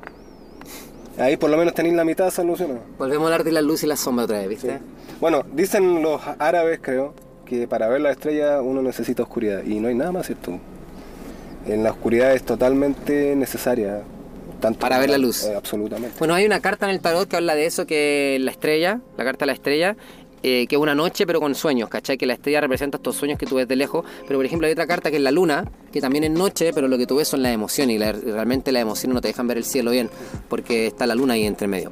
Speaker 3: Ahí por lo menos tenéis la mitad solucionada.
Speaker 1: Volvemos a hablar de la luz y la sombra otra vez, ¿viste?
Speaker 3: Bueno, dicen los árabes, creo, que para ver la estrella uno necesita oscuridad. Y no hay nada más cierto. En la oscuridad es totalmente necesaria. Tanto
Speaker 1: Para ver la luz.
Speaker 3: eh, absolutamente.
Speaker 1: Bueno, hay una carta en el tarot que habla de eso, que la estrella, la carta de la estrella, eh, que es una noche pero con sueños, ¿cachai? Que la estrella representa estos sueños que tú ves de lejos, pero por ejemplo hay otra carta que es la luna, que también es noche, pero lo que tú ves son las emociones y la- realmente las emociones no te dejan ver el cielo bien, porque está la luna ahí entre medio.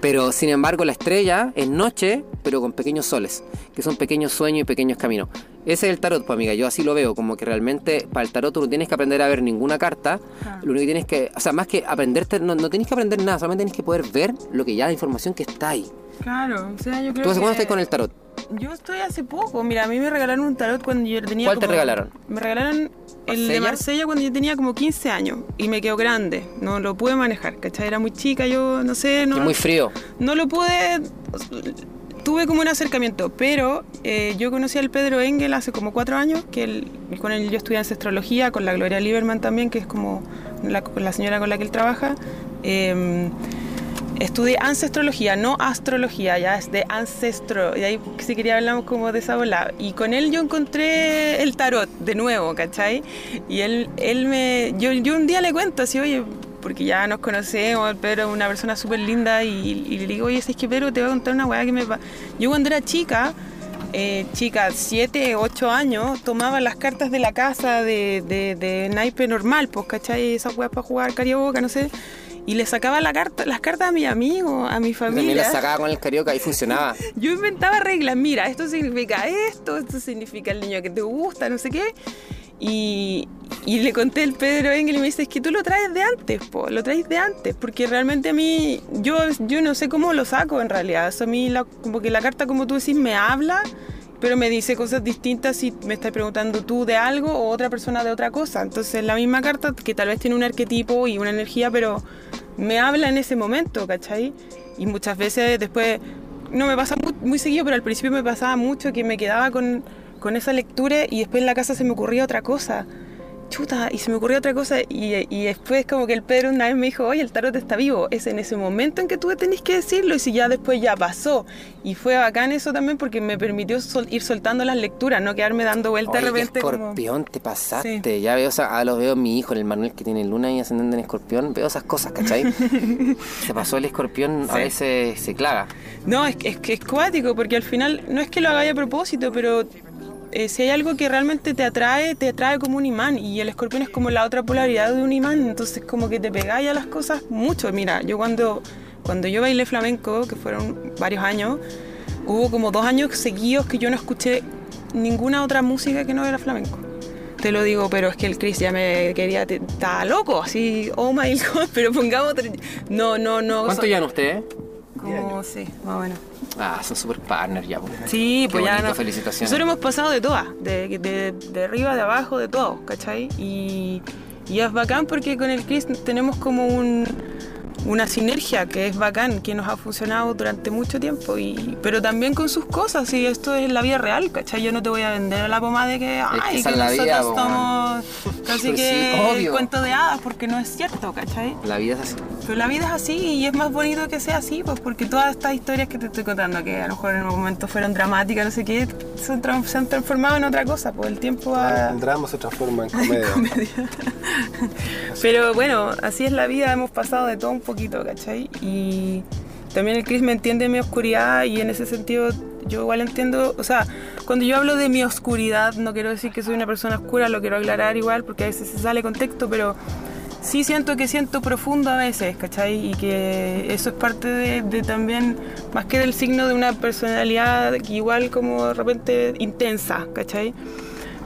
Speaker 1: Pero sin embargo la estrella es noche, pero con pequeños soles, que son pequeños sueños y pequeños caminos. Ese es el tarot, pues amiga, yo así lo veo, como que realmente para el tarot tú no tienes que aprender a ver ninguna carta, lo único que tienes que, o sea, más que aprenderte, no, no tienes que aprender nada, solamente tienes que poder ver lo que ya, la información que está ahí.
Speaker 2: Claro, o sea, yo creo
Speaker 1: ¿Tú hace cuándo
Speaker 2: que-
Speaker 1: estás con el tarot?
Speaker 2: Yo estoy hace poco. Mira, a mí me regalaron un tarot cuando yo tenía.
Speaker 1: ¿Cuál te
Speaker 2: como-
Speaker 1: regalaron?
Speaker 2: Me regalaron el de
Speaker 1: ¿Marsella?
Speaker 2: Cuando yo tenía como 15 años y me quedó grande. No lo pude manejar, ¿cachai? Era muy chica, yo no sé. No,
Speaker 1: es muy frío.
Speaker 2: no lo pude. Tuve como un acercamiento, pero eh, yo conocí al Pedro Engel hace como cuatro años, que él- con él yo estudié ancestrología, con la Gloria Lieberman también, que es como la, la señora con la que él trabaja. Eh, estudié ancestrología, no astrología, ya es de ancestro. Y ahí si quería hablamos como de esa bola. Y con él yo encontré el tarot de nuevo, ¿cachai? Y él, él me. Yo, yo un día le cuento así, oye, porque ya nos conocemos, Pedro es una persona súper linda. Y, y le digo, oye, es que Pedro te voy a contar una weá que me. pa-". Yo cuando era chica. eh, chica, 7, 8 años, tomaba las cartas de la casa de, de, de naipe normal, pues, ¿cachai? Esas weas para jugar carioca, no sé. Y le sacaba la carta, las cartas a mi amigo, a mi
Speaker 1: También
Speaker 2: familia.
Speaker 1: la sacaba con el carioca y funcionaba.
Speaker 2: Yo inventaba reglas, mira, esto significa esto, esto significa el niño que te gusta, no sé qué. Y, y le conté al Pedro Engel y me dice, es que tú lo traes de antes, po, lo traes de antes, porque realmente a mí, yo, yo no sé cómo lo saco en realidad. Eso a mí, la- como que la carta, como tú decís, me habla, pero me dice cosas distintas si me estás preguntando tú de algo o otra persona de otra cosa. Entonces la misma carta, que tal vez tiene un arquetipo y una energía, pero me habla en ese momento, ¿cachai? Y muchas veces después, no me pasa muy, muy seguido, pero al principio me pasaba mucho que me quedaba con, con esa lectura y después en la casa se me ocurría otra cosa. Chuta, y se me ocurrió otra cosa y, y después como que el Pedro una vez me dijo, oye, el tarot está vivo. Es en ese momento en que tú tenés que decirlo y si ya después ya pasó. Y fue bacán eso también porque me permitió sol- ir soltando las lecturas, no quedarme dando vueltas de repente como...
Speaker 1: escorpión, te pasaste. Ya veo, o sea, ah, lo veo mi hijo, el Manuel que tiene luna y ascendente en escorpión. Veo esas cosas, ¿cachai? se pasó el escorpión, a veces se clava.
Speaker 2: No, es, que- es que es cuático, porque al final no es que lo hagáis a propósito, pero eh, si hay algo que realmente te atrae, te atrae como un imán. Y el escorpión es como la otra polaridad de un imán, entonces como que te pegáis a las cosas mucho. Mira, yo cuando, cuando yo bailé flamenco, que fueron varios años, hubo como dos años seguidos que yo no escuché ninguna otra música que no era flamenco. Te lo digo, pero es que el Chris ya me quería, estaba loco, así, oh my god, pero pongamos, no, no, no.
Speaker 1: ¿Cuánto
Speaker 2: so-
Speaker 1: llevan ustedes?
Speaker 2: Como, sí, más o menos.
Speaker 1: Ah, son super partners ya. po.
Speaker 2: Sí,
Speaker 1: Qué
Speaker 2: pues ya. no-
Speaker 1: felicitaciones.
Speaker 2: Nosotros hemos pasado de todas, de, de, de arriba, de abajo, de todo, ¿cachai? Y, y es bacán porque con el Chris tenemos como un, una sinergia que es bacán, que nos ha funcionado durante mucho tiempo, y, pero también con sus cosas, y esto es la vida real, ¿cachai? Yo no te voy a vender a la pomada de que, ay, que
Speaker 1: es la
Speaker 2: nosotros
Speaker 1: vida,
Speaker 2: estamos casi
Speaker 1: sí,
Speaker 2: que
Speaker 1: obvio.
Speaker 2: cuento de hadas, porque no es cierto, ¿cachai?
Speaker 1: La vida es así.
Speaker 2: Pero la vida es así y es más bonito que sea así, pues porque todas estas historias que te estoy contando, que a lo mejor en un momento fueron dramáticas, no sé qué, se, se han transformado en otra cosa, pues el tiempo ha...
Speaker 3: El drama se transforma en comedia.
Speaker 2: Pero bueno, así es la vida, hemos pasado de todo un poquito, ¿cachai? Y también el Chris me entiende mi oscuridad y en ese sentido yo igual entiendo, o sea, cuando yo hablo de mi oscuridad, no quiero decir que soy una persona oscura, lo quiero aclarar igual porque a veces se sale contexto, pero sí siento que siento profundo a veces, ¿cachai? Y que eso es parte de, de también, más que del signo de una personalidad igual como de repente intensa, ¿cachai?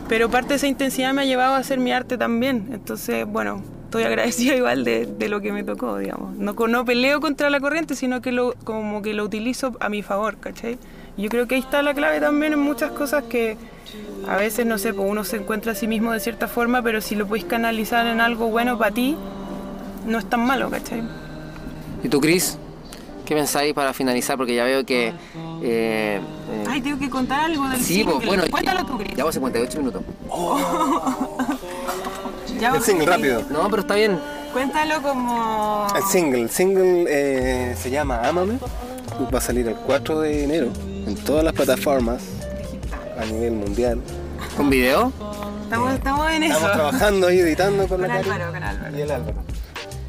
Speaker 2: Pero parte de esa intensidad me ha llevado a hacer mi arte también. Entonces, bueno, estoy agradecida igual de, de lo que me tocó, digamos. No, peleo contra la corriente, sino que lo, como que lo utilizo a mi favor, ¿cachai? Yo creo que ahí está la clave también en muchas cosas que a veces, no sé, pues uno se encuentra a sí mismo de cierta forma, pero si lo puedes canalizar en algo bueno para ti, no es tan malo, ¿cachai?
Speaker 1: ¿Y tú, Chris? ¿Qué pensáis para finalizar? Porque ya veo que... eh, eh,
Speaker 2: Ay, tengo que contar algo del
Speaker 1: sí,
Speaker 2: single.
Speaker 1: pues bueno...
Speaker 2: Cuéntalo tú, Chris.
Speaker 1: Llevamos 58 minutos.
Speaker 2: Ya,
Speaker 3: El single, rápido.
Speaker 1: No, pero está bien.
Speaker 2: Cuéntalo como...
Speaker 3: El single, el single eh, se llama Ámame. Va a salir el 4 de enero en todas las plataformas a nivel mundial.
Speaker 1: ¿Con video?
Speaker 2: Estamos, estamos en
Speaker 3: Estamos
Speaker 2: eso.
Speaker 3: trabajando ahí, editando con,
Speaker 2: Con
Speaker 3: la
Speaker 2: Álvaro, con Álvaro.
Speaker 3: Y el Álvaro.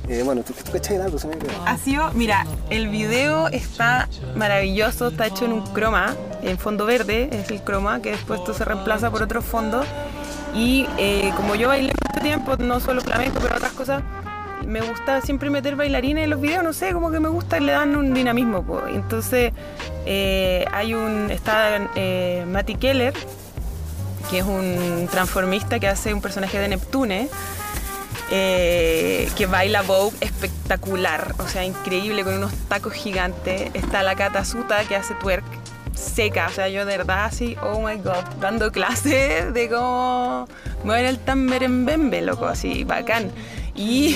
Speaker 3: Eh, bueno, ¿tú, tú cachai el Álvaro? Se me.
Speaker 2: Ha sido, mira, el video está maravilloso, está hecho en un croma, en fondo verde, es el croma, que después esto se reemplaza por otro fondo. Y eh, como yo bailé mucho tiempo, no solo flamenco, pero otras cosas, me gusta siempre meter bailarines en los videos, no sé, como que me gusta, le dan un dinamismo. po. Entonces, eh, hay un, está eh, Mati Keller, que es un transformista que hace un personaje de Neptune, eh, que baila Vogue espectacular, o sea, increíble, con unos tacos gigantes. Está la Cata Suta que hace twerk seca, o sea, yo de verdad así, oh my god, dando clases de cómo mover el tamberembembe, loco, así, bacán. Y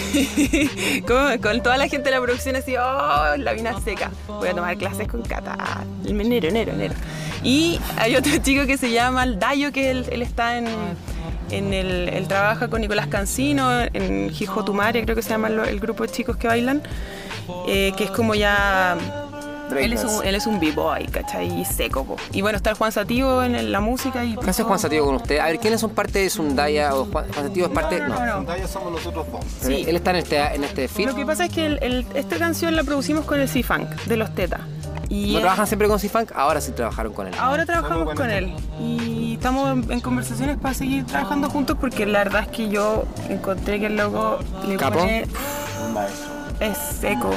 Speaker 2: como con toda la gente de la producción así, oh, la vina seca. Voy a tomar clases con Cata. Enero, enero, enero. Y hay otro chico que se llama Dayo, que él, él está en, en el, trabaja con Nicolás Cancino, en Hijotumare, creo que se llama el grupo de chicos que bailan, eh, que es como ya... Él es, un, él es un b-boy, ¿cachai? Y seco, po. Y bueno, está el Juan Sativo en el- la música y...
Speaker 1: ¿Qué hace Juan Sativo con usted? A ver, ¿quiénes son parte de Sundaya o Juan, Juan Sativo es parte?
Speaker 2: No, no, no.
Speaker 3: Ya somos nosotros dos.
Speaker 2: Sí.
Speaker 1: Él está en este, en este feed.
Speaker 2: Lo que pasa es que el- el- esta canción la producimos con el C-Funk de los Tetas. Y
Speaker 1: ¿No trabajan siempre con C-Funk? Ahora sí trabajaron con él.
Speaker 2: Ahora trabajamos
Speaker 3: con
Speaker 2: él y estamos en, en conversaciones para seguir trabajando juntos porque la verdad es que yo encontré que el logo le
Speaker 1: ¿Capo?
Speaker 2: pone
Speaker 3: Un maestro.
Speaker 2: Es seco.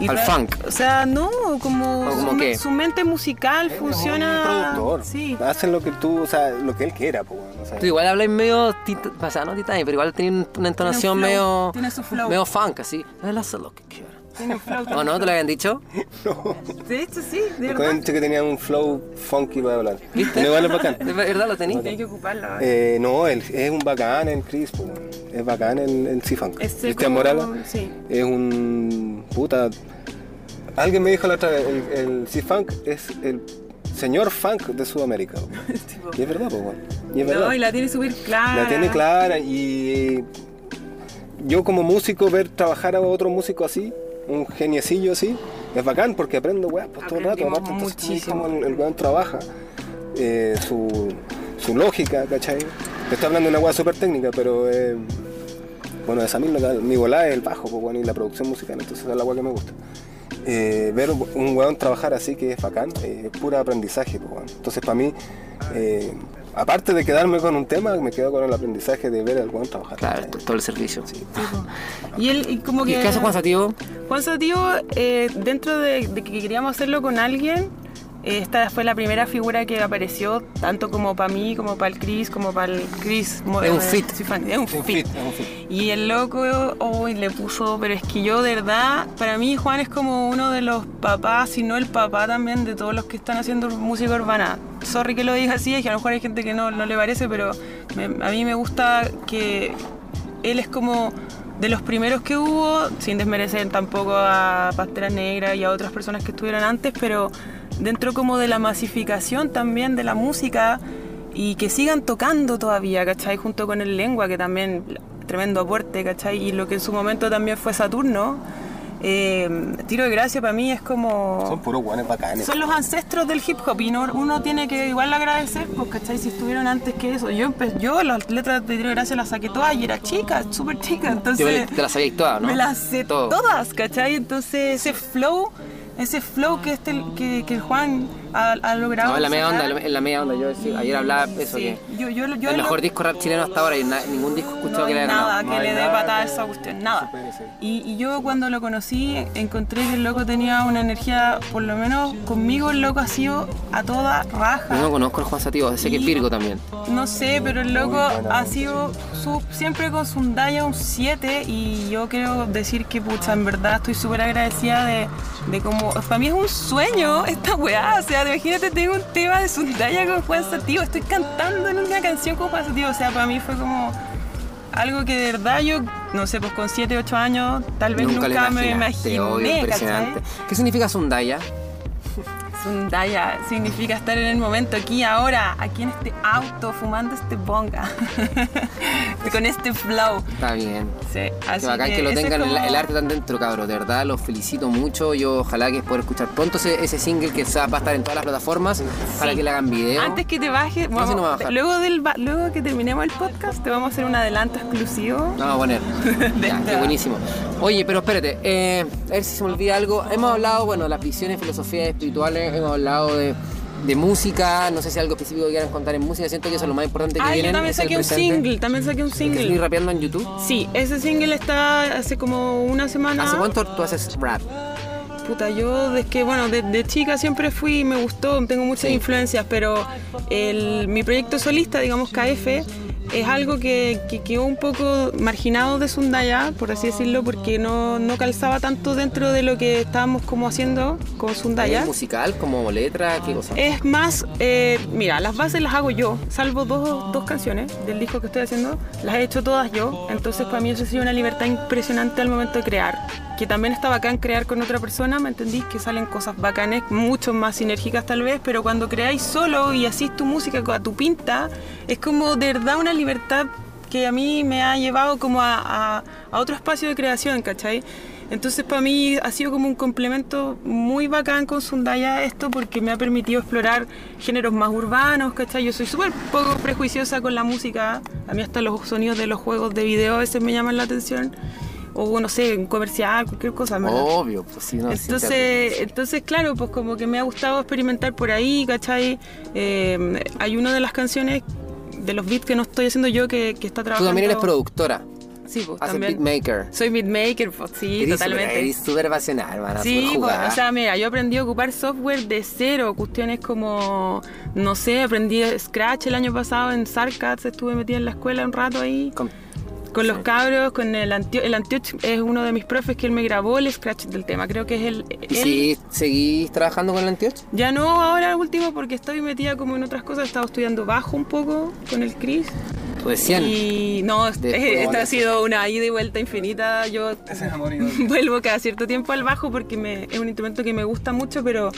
Speaker 2: Y
Speaker 1: Al funk.
Speaker 2: O sea, no, como,
Speaker 1: ¿O como
Speaker 2: su,
Speaker 1: qué?
Speaker 2: su mente musical funciona.
Speaker 3: Un productor.
Speaker 2: Sí.
Speaker 3: Hacen lo que tú, o sea, lo que él quiera, pues, bueno, o sea,
Speaker 1: Tú igual habláis medio, o sea, no titani, pero igual tenía una entonación
Speaker 2: flow,
Speaker 1: medio,
Speaker 2: tiene su flow.
Speaker 1: medio funk, así. Él hace lo que quiera.
Speaker 2: Tiene un flow.
Speaker 1: ¿O no? ¿Te lo habían dicho?
Speaker 2: De hecho, sí, de
Speaker 3: Me
Speaker 2: verdad.
Speaker 3: cuento que tenía un flow funky para hablar.
Speaker 1: ¿Viste?
Speaker 3: Igual es bacán.
Speaker 1: ¿De verdad lo tenéis?
Speaker 2: Hay que ocuparlo.
Speaker 3: Eh, no, él, es un bacán el Chris, pues, bueno. es bacán el, el C-Funk. Cristian Morales
Speaker 2: sí.
Speaker 3: es un puta. Alguien me dijo la otra vez, el, el C-Funk es el señor funk de Sudamérica.
Speaker 2: Tipo,
Speaker 3: Y es verdad, pues, bueno. Y es verdad.
Speaker 2: no, y la tiene súper clara.
Speaker 3: La tiene clara y yo como músico ver trabajar a otro músico así, un geniecillo así, es bacán porque aprendo weas pues, todo el rato. Aparte,
Speaker 2: muchísimo.
Speaker 3: el, el weón trabaja, eh, su, su lógica, ¿cachai? Te estoy hablando de una wea súper técnica, pero eh, bueno, esa misma, mi volada es el bajo pues, bueno, y la producción musical, entonces es la wea que me gusta. Eh, ver un weón trabajar así que es bacán, eh, es puro aprendizaje. pues. Entonces para mí, aparte de quedarme con un tema, me quedo con el aprendizaje de ver al weón trabajar.
Speaker 1: Claro, todo el servicio.
Speaker 2: Y él, y como
Speaker 1: ¿Y
Speaker 2: que.
Speaker 1: qué hace Juan Sativo?
Speaker 2: Juan Sativo, eh, dentro de, de que queríamos hacerlo con alguien, esta fue la primera figura que apareció, tanto como para mí, como para el Chris, como para el Chris.
Speaker 1: Es un fit.
Speaker 2: sí, fan- Es un
Speaker 3: Un
Speaker 2: fit.
Speaker 3: fit, es un fit.
Speaker 2: Y el loco hoy le puso, pero es que yo de verdad, para mí Juan es como uno de los papás, si no el papá también de todos los que están haciendo música urbana. Sorry que lo diga así, es que a lo mejor hay gente que no, no le parece, pero me- a mí me gusta que él es como de los primeros que hubo, sin desmerecer tampoco a Pastera Negra y a otras personas que estuvieron antes, pero dentro como de la masificación también de la música y que sigan tocando todavía, ¿cachai? Junto con el lengua, que también tremendo aporte, ¿cachai? Y lo que en su momento también fue Saturno. Eh, tiro de gracia para mí es como...
Speaker 3: Son puros guanes bacanes.
Speaker 2: Son los ancestros del hip hop y no- uno tiene que igual agradecer, pues, ¿cachai? Si estuvieron antes que eso. Yo, empe- yo las letras de Tiro de Gracia las saqué todas y era chica, súper chica, entonces...
Speaker 1: Te, te la sabías todas, ¿no?
Speaker 2: Me las sé
Speaker 1: Todo.
Speaker 2: todas, ¿cachai? Entonces ese flow, ese flow que, este, que, que el Juan ha, ha logrado...
Speaker 1: No, en la media onda, en la media onda. Yo decía- ayer hablaba eso
Speaker 2: Sí.
Speaker 1: que
Speaker 2: Yo, yo, yo
Speaker 1: el
Speaker 2: lo-
Speaker 1: mejor disco rap chileno hasta ahora y na- ningún disco
Speaker 2: no
Speaker 1: escuchado
Speaker 2: hay
Speaker 1: que le haya
Speaker 2: nada que
Speaker 3: No hay
Speaker 2: le dé patada a
Speaker 3: que-
Speaker 2: esa cuestión, nada. Y, y yo cuando lo conocí encontré que el loco tenía una energía, por lo menos conmigo el loco ha sido a toda raja.
Speaker 1: Yo no conozco al Juan Sativo, sé que es Virgo también.
Speaker 2: No sé, pero el loco ha sido su- siempre con su Daya un 7 y yo quiero decir que, pucha, en verdad estoy súper agradecida de, de cómo... Para mí es un sueño esta weá, o sea, imagínate, tengo un tema de Sundaya con Juan Sativo, estoy cantando en una canción con Juan Sativo, o sea, para mí fue como algo que de verdad yo, no sé, pues con 7, 8 años tal vez nunca, me imaginé,
Speaker 1: obvio, impresionante. ¿Qué significa Sundaya?
Speaker 2: Significa estar en el momento, aquí, ahora, aquí en este auto, fumando este bonga. con este flow.
Speaker 1: Está bien.
Speaker 2: Sí,
Speaker 1: así Qué bacán que, lo tengan el, arte tan dentro, cabros. De verdad, los felicito mucho. Yo ojalá que pueda escuchar pronto ese, single que va a estar en todas las plataformas para que le hagan video.
Speaker 2: Antes que te baje, luego, del, luego que terminemos el podcast, te vamos a hacer un adelanto exclusivo.
Speaker 1: No, a poner. qué buenísimo. Oye, pero espérate, eh, a ver si se me olvida algo. Hemos hablado, bueno, de las visiones, filosofías espirituales, hemos hablado de de música, no sé si algo específico que quieran contar en música, siento que eso es lo más importante que
Speaker 2: ah. Yo también saqué un single, también saqué un single.
Speaker 1: ¿Estoy rapeando en YouTube?
Speaker 2: Sí, ese single está hace como una semana.
Speaker 1: ¿Hace cuánto tú haces rap?
Speaker 2: Puta, yo desde que, bueno, de, chica siempre fui, me gustó, tengo muchas influencias, pero el, mi proyecto solista, digamos KF, es algo que, quedó un poco marginado de Sundaya, por así decirlo, porque no, no, calzaba tanto dentro de lo que estábamos como haciendo con Sundaya.
Speaker 1: ¿Es musical, como letra? ¿Qué cosa?
Speaker 2: Es más, eh, mira, las bases las hago yo, salvo dos, dos, canciones del disco que estoy haciendo, las he hecho todas yo, entonces para mí eso ha sido una libertad impresionante al momento de crear que también está bacán crear con otra persona, ¿me entendís? Que salen cosas bacanes, mucho más sinérgicas tal vez, pero cuando creáis solo y hacís tu música a tu pinta, es como de verdad una libertad que a mí me ha llevado como a, otro espacio de creación, ¿cachai? Entonces para mí ha sido como un complemento muy bacán con Sundaya esto porque me ha permitido explorar géneros más urbanos, ¿cachai? Yo soy súper poco prejuiciosa con la música, a mí hasta los sonidos de los juegos de video a veces me llaman la atención o no sé, un comercial, cualquier cosa.
Speaker 1: Obvio, pues sí, no
Speaker 2: Entonces, entonces, claro, pues como que me ha gustado experimentar por ahí, ¿cachai? Eh, hay una de las canciones de los beats que no estoy haciendo yo que, que está trabajando.
Speaker 1: Tú también eres productora.
Speaker 2: Sí, pues
Speaker 1: Hace
Speaker 2: también.
Speaker 1: beatmaker.
Speaker 2: Soy beatmaker, pues, sí, totalmente.
Speaker 1: Eres súper apasionada, hermana.
Speaker 2: Sí, pues, o sea, mira, yo aprendí a ocupar software de cero, cuestiones como, no sé, aprendí Scratch el año pasado en Sarcats, estuve metida en la escuela un rato ahí. Con los cabros, con el Antioch, el Antioch es uno de mis profes que él me grabó el scratch del tema, creo que es el...
Speaker 1: ¿Y si seguís trabajando con el Antioch?
Speaker 2: Ya no, ahora último porque estoy metida como en otras cosas, he estado estudiando bajo un poco con el Chris.
Speaker 1: Recién.
Speaker 2: Y no, esta ha sido una ida y vuelta infinita. Yo vuelvo cada cierto tiempo al bajo porque me, es un instrumento que me gusta mucho, pero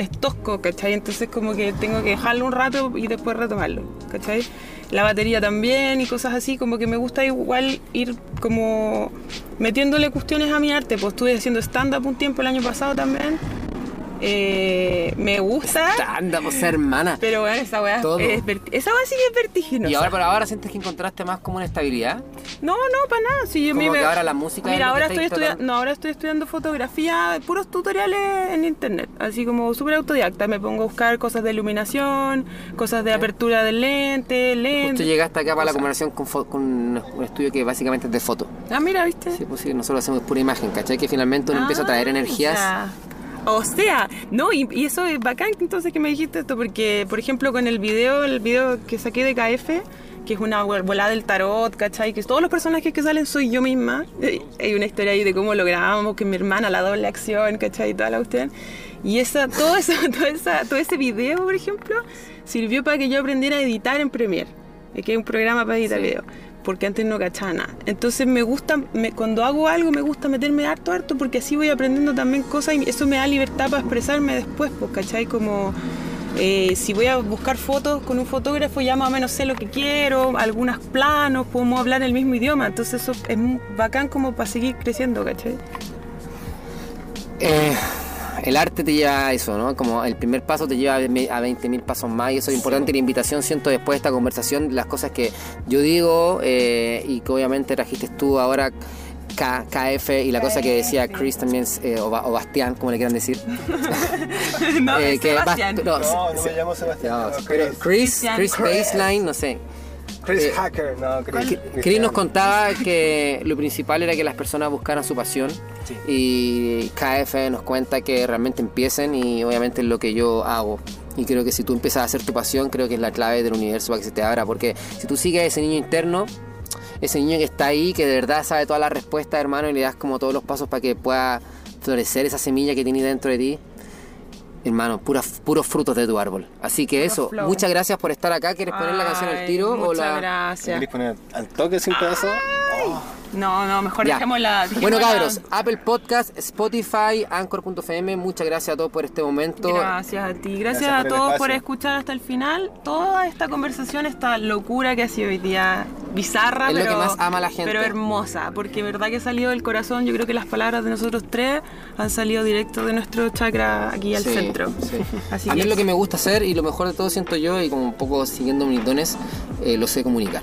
Speaker 2: es tosco, ¿cachai? Entonces como que tengo que dejarlo un rato y después retomarlo, ¿cachai? La batería también y cosas así, como que me gusta igual ir como metiéndole cuestiones a mi arte. Pues estuve haciendo stand-up un tiempo el año pasado también eh, me gusta.
Speaker 1: Anda, pues hermana.
Speaker 2: Pero bueno, esa weá, es, esa weá sí que es vertiginosa.
Speaker 1: ¿Y ahora por ahora sientes que encontraste más como una estabilidad?
Speaker 2: No, no, para nada. Sí,
Speaker 1: yo como que ahora la música
Speaker 2: Mira, ahora estoy estudiando, no, ahora estoy estudiando fotografía, puros tutoriales en internet, así como súper autodidacta. Me pongo a buscar cosas de iluminación, cosas de apertura del lente, lente.
Speaker 1: Justo llegaste acá para la conversación con, con, un estudio que básicamente es de foto.
Speaker 2: Ah, mira, ¿viste?
Speaker 1: Sí, pues sí, nosotros hacemos pura imagen, ¿cachai? Que finalmente uno empieza a traer ah, energías.
Speaker 2: O sea, no, y, eso es bacán entonces que me dijiste esto, porque, por ejemplo, con el video, el video que saqué de KF, que es una volada del tarot, ¿cachai? Que todos los personajes que salen soy yo misma. Hay una historia ahí de cómo lo grabamos, que mi hermana, la doble acción, ¿cachai? Y toda la usted. Y esa, todo, eso, todo, esa, todo ese video, por ejemplo, sirvió para que yo aprendiera a editar en Premiere, que es un programa para editar video porque antes no cachaba nada. Entonces me gusta, cuando hago algo me gusta meterme harto, harto, porque así voy aprendiendo también cosas y eso me da libertad para expresarme después, pues, ¿cachai? Como eh, si voy a buscar fotos con un fotógrafo ya más o menos sé lo que quiero, algunos planos, podemos hablar el mismo idioma, entonces eso es bacán como para seguir creciendo, ¿cachai?
Speaker 1: Eh, el arte te lleva a eso, ¿no? Como el primer paso te lleva a 20.000 pasos más y eso es importante. La invitación, siento, después de esta conversación, las cosas que yo digo eh, y que obviamente trajiste tú ahora. KF y la cosa que decía Chris también, eh, o, Bastián, como le quieran decir.
Speaker 2: no, eh, que Sebastián.
Speaker 3: no, no, me llamo Sebastián.
Speaker 1: pero Chris, Chris Baseline, no sé.
Speaker 3: Chris eh, Hacker, no, Chris.
Speaker 1: Chris nos contaba que lo principal era que las personas buscaran su pasión y KF nos cuenta que realmente empiecen y obviamente es lo que yo hago. Y creo que si tú empiezas a hacer tu pasión, creo que es la clave del universo para que se te abra. Porque si tú sigues a ese niño interno, ese niño que está ahí, que de verdad sabe todas las respuestas, hermano, y le das como todos los pasos para que pueda florecer esa semilla que tiene dentro de ti, hermano, puras, puros frutos de tu árbol. Así que eso, muchas gracias por estar acá. ¿Quieres poner la canción al tiro?
Speaker 2: Muchas
Speaker 1: o la...
Speaker 2: gracias.
Speaker 3: ¿Quieres poner al toque sin pedazo?
Speaker 2: No, no, mejor
Speaker 1: Ya.
Speaker 2: dejemos la.
Speaker 1: Bueno, cabros, Apple Podcast, Spotify, Anchor.fm, muchas gracias a todos por este momento.
Speaker 2: Gracias a ti, gracias,
Speaker 3: Gracias
Speaker 2: a todos por escuchar hasta el final toda esta conversación, esta locura que ha sido hoy día bizarra,
Speaker 1: Es lo
Speaker 2: pero,
Speaker 1: que más ama la gente.
Speaker 2: pero hermosa, porque verdad que ha salido del corazón. Yo creo que las palabras de nosotros tres han salido directo de nuestro chakra aquí al
Speaker 1: Sí,
Speaker 2: centro.
Speaker 1: sí.
Speaker 2: Así
Speaker 1: a mí
Speaker 2: que
Speaker 1: es lo que me gusta hacer y lo mejor de todo siento yo y como un poco siguiendo mis dones, eh, lo sé comunicar.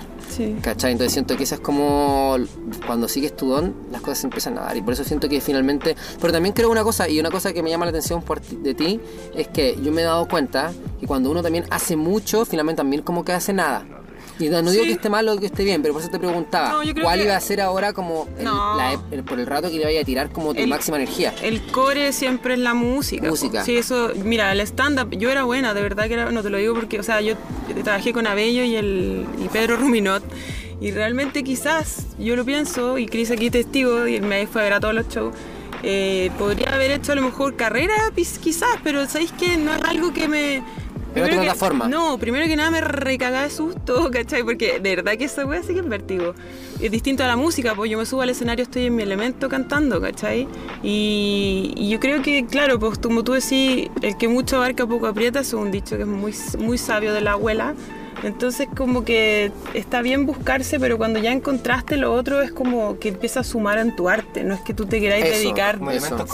Speaker 1: ¿Cachai? Entonces siento que eso es como cuando sigues tu don, las cosas se empiezan a dar. Y por eso siento que finalmente. Pero también creo una cosa, y una cosa que me llama la atención por de ti, es que yo me he dado cuenta que cuando uno también hace mucho, finalmente también como que hace nada. Y no, no digo
Speaker 2: Sí.
Speaker 1: que esté mal o que esté bien, pero por eso te preguntaba,
Speaker 2: No,
Speaker 1: ¿cuál
Speaker 2: que-
Speaker 1: iba a ser ahora como el-
Speaker 2: No.
Speaker 1: la ep- el- por el rato que le vaya a tirar como tu
Speaker 2: El-
Speaker 1: máxima energía?
Speaker 2: El core siempre es la música.
Speaker 1: Música.
Speaker 2: Sí, eso, mira, el stand-up, yo era buena, de verdad que era, no te lo digo porque, o sea, yo trabajé con Abello y, el, y Pedro Ruminot, y realmente quizás, yo lo pienso, y Cris aquí testigo, y me fue a ver a todos los shows, eh, podría haber hecho a lo mejor carrera, quizás, pero ¿sabéis que No es algo que me... Primero
Speaker 1: otra.
Speaker 2: No, primero que nada me recagaba de susto, ¿cachai? Porque de verdad que esa wea sí que es vértigo. Es distinto a la música, pues yo me subo al escenario, estoy en mi elemento cantando, ¿cachai? Y, y yo creo que, claro, pues como tú decís, el que mucho abarca poco aprieta, es un dicho que es muy, muy sabio de la abuela. Entonces como que está bien buscarse, pero cuando ya encontraste lo otro es como que empieza a sumar en tu arte, no es que tú te queráis
Speaker 1: Eso,
Speaker 2: dedicar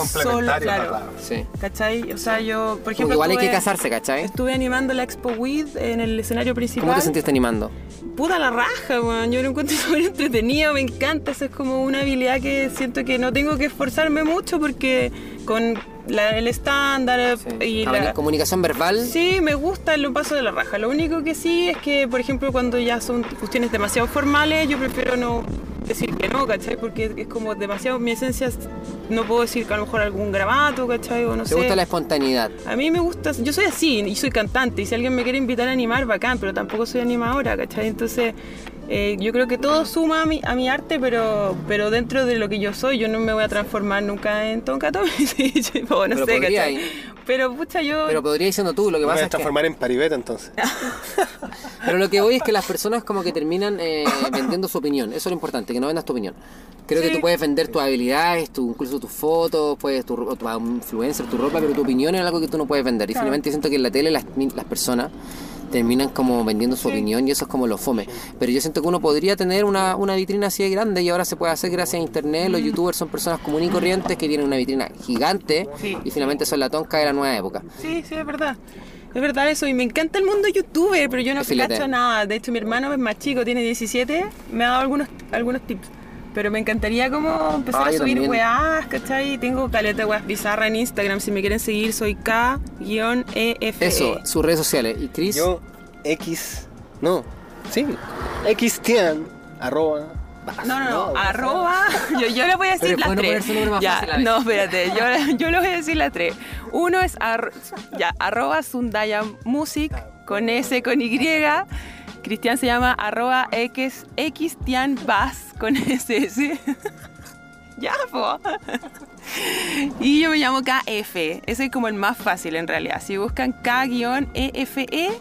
Speaker 2: solo, claro.
Speaker 1: Sí.
Speaker 2: ¿Cachai? O sea, yo, por ejemplo,
Speaker 1: igual hay que
Speaker 2: estuve-
Speaker 1: casarse, ¿cachai?
Speaker 2: Estuve animando la Expo WID en el escenario principal.
Speaker 1: ¿Cómo te sentiste animando?
Speaker 2: Puta la raja, weón. Yo lo encuentro súper entretenido, me encanta. Eso es como una habilidad que siento que no tengo que esforzarme mucho porque con la- el estándar y
Speaker 1: A ver,
Speaker 2: la...
Speaker 1: comunicación verbal.
Speaker 2: Sí, me gusta el paso de la raja. Lo único que sí es que, por ejemplo, cuando ya son cuestiones demasiado formales, yo prefiero no decir que no, ¿cachai? Porque es como demasiado, mi esencia, es- no puedo decir que a lo mejor algún grabato, ¿cachai? O no
Speaker 1: ¿Te
Speaker 2: sé.
Speaker 1: gusta la espontaneidad?
Speaker 2: A mí me gusta, yo soy así y soy cantante y si alguien me quiere invitar a animar, bacán, pero tampoco soy animadora, ¿cachai? Entonces eh, yo creo que todo suma a mi, a mi arte, pero, pero dentro de lo que yo soy, yo no me voy a transformar nunca en Tonka Tommy, sí, o no
Speaker 1: Pero
Speaker 2: sé,
Speaker 1: podría
Speaker 2: ¿cachai?
Speaker 1: ir.
Speaker 2: Pero pucha, yo...
Speaker 1: Pero podría ir siendo tú, lo que
Speaker 3: Me voy
Speaker 1: pasa
Speaker 3: a
Speaker 1: es que...
Speaker 3: transformar en paribeta entonces.
Speaker 1: Pero lo que voy es que las personas como que terminan eh, vendiendo su opinión. Eso es lo importante, que no vendas tu opinión. Creo que
Speaker 2: Sí.
Speaker 1: tú puedes vender tus habilidades, tu, incluso tus fotos, puedes tu, tu influencer, tu ropa, pero tu opinión es algo que tú no puedes vender. Y
Speaker 2: Claro.
Speaker 1: finalmente siento que en la tele las, las personas terminan como vendiendo su opinión y eso es como lo fome. Pero yo siento que uno podría tener una, una vitrina así de grande y ahora se puede hacer gracias a internet. Los youtubers son personas comunes y corrientes que tienen una vitrina gigante
Speaker 2: Sí.
Speaker 1: y finalmente son la tonca de la nueva época.
Speaker 2: Sí, sí, es verdad. Es verdad eso, y me encanta el mundo youtuber, pero yo no cacho nada. De hecho, mi hermano es más chico, tiene 17, me ha dado algunos, algunos tips. Pero me encantaría como empezar
Speaker 1: Ah,
Speaker 2: a subir
Speaker 1: también.
Speaker 2: weás, ¿cachai? Tengo caleta de weas bizarra en Instagram, si me quieren seguir soy K-EF.
Speaker 1: Eso, sus redes sociales. Y Chris,
Speaker 3: Yo, X. No, sí. Xtian, arroba.
Speaker 2: No, no, no, arroba. Yo, yo le voy a decir las tres.
Speaker 1: más
Speaker 2: ya,
Speaker 1: fácil a veces.
Speaker 2: no, espérate, yo, yo le voy a decir las tres. Uno es ar- ya, arroba Sundaya Music con S con Y. Cristian se llama arroba X, con SS. ya. Y yo me llamo KF. Ese es como el más fácil en realidad. Si buscan K-EFE,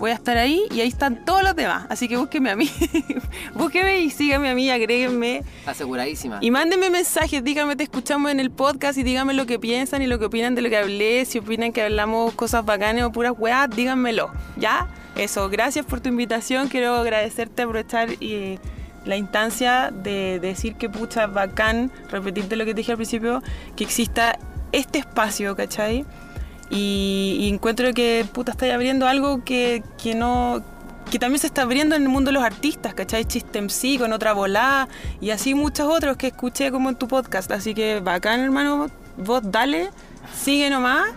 Speaker 2: voy a estar ahí y ahí están todos los demás. Así que búsquenme a mí. búsquenme y síganme a mí, agréguenme.
Speaker 1: aseguradísima.
Speaker 2: Y mándenme mensajes, díganme, te escuchamos en el podcast y díganme lo que piensan y lo que opinan de lo que hablé. Si opinan que hablamos cosas bacanas o puras weas, díganmelo. ¿Ya? Eso, gracias por tu invitación. Quiero agradecerte, aprovechar y la instancia de decir que pucha bacán, repetirte lo que te dije al principio, que exista este espacio, ¿cachai? Y, y encuentro que puta estáis abriendo algo que, que no que también se está abriendo en el mundo de los artistas, ¿cachai? Chistemc con otra volada y así muchos otros que escuché como en tu podcast. Así que bacán, hermano, vos dale, sigue nomás.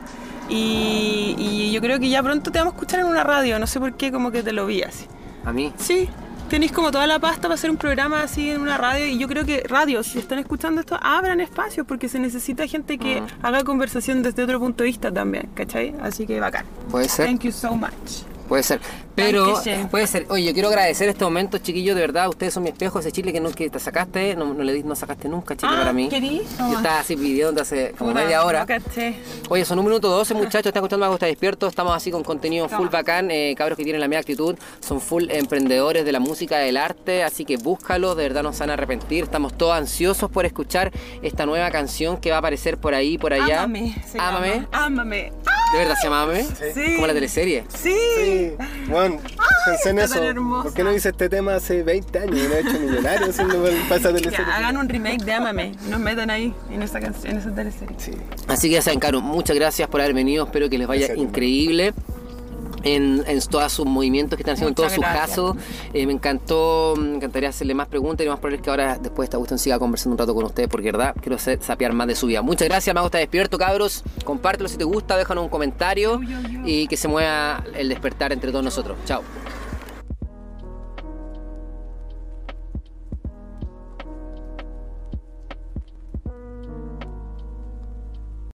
Speaker 2: Y, y yo creo que ya pronto te vamos a escuchar en una radio, no sé por qué, como que te lo vi así.
Speaker 1: A mí.
Speaker 2: Sí, tenéis como toda la pasta para hacer un programa así en una radio y yo creo que radios, si están escuchando esto, abran espacios porque se necesita gente que
Speaker 1: Mm.
Speaker 2: haga conversación desde otro punto de vista también, ¿cachai? Así que bacán.
Speaker 1: Puede ser.
Speaker 2: Thank you so much.
Speaker 1: Puede ser. Pero puede ser. Oye, yo quiero agradecer este momento, chiquillos, de verdad. Ustedes son mi espejo, ese chile que no que te sacaste, no, no le di- no sacaste nunca, chile,
Speaker 2: Ah,
Speaker 1: para mí.
Speaker 2: ¿querí?
Speaker 1: Yo estaba así pidiendo hace como
Speaker 2: Puta,
Speaker 1: media hora. Oye, son un minuto 12, muchachos. Están escuchando más Está Despierto. Estamos así con contenido full
Speaker 2: Toma.
Speaker 1: bacán. Eh, cabros que tienen la misma actitud. Son full emprendedores de la música, del arte. Así que búscalos. De verdad no se van a arrepentir. Estamos todos ansiosos por escuchar esta nueva canción que va a aparecer por ahí, por allá.
Speaker 2: Ámame.
Speaker 1: Ámame.
Speaker 2: Ámame.
Speaker 1: ¿De verdad se llama Ámame?
Speaker 2: Sí.
Speaker 1: Como la teleserie.
Speaker 2: Sí.
Speaker 3: Sí, bueno, pensé en eso. ¿Por qué no hice este tema hace 20 años y me he hecho millonario haciendo el pasa de
Speaker 2: Ya, hagan un remake de Ámame. Nos metan ahí en esa canción, en esa teleserie.
Speaker 3: Sí.
Speaker 1: Así que ya saben, Caro, muchas gracias por haber venido. Espero que les vaya
Speaker 3: Gracias,
Speaker 1: increíble. En, en todos sus movimientos que están haciendo, en todos sus casos. Eh, me encantó, me encantaría hacerle más preguntas y más probable es que ahora, después de esta cuestión, siga conversando un rato con ustedes, porque verdad quiero hacer, sapear más de su vida. Muchas gracias, me gusta despierto, cabros. Compártelo si te gusta, déjanos un comentario
Speaker 2: Yo, yo, yo.
Speaker 1: y que se mueva el despertar entre todos nosotros. Chao.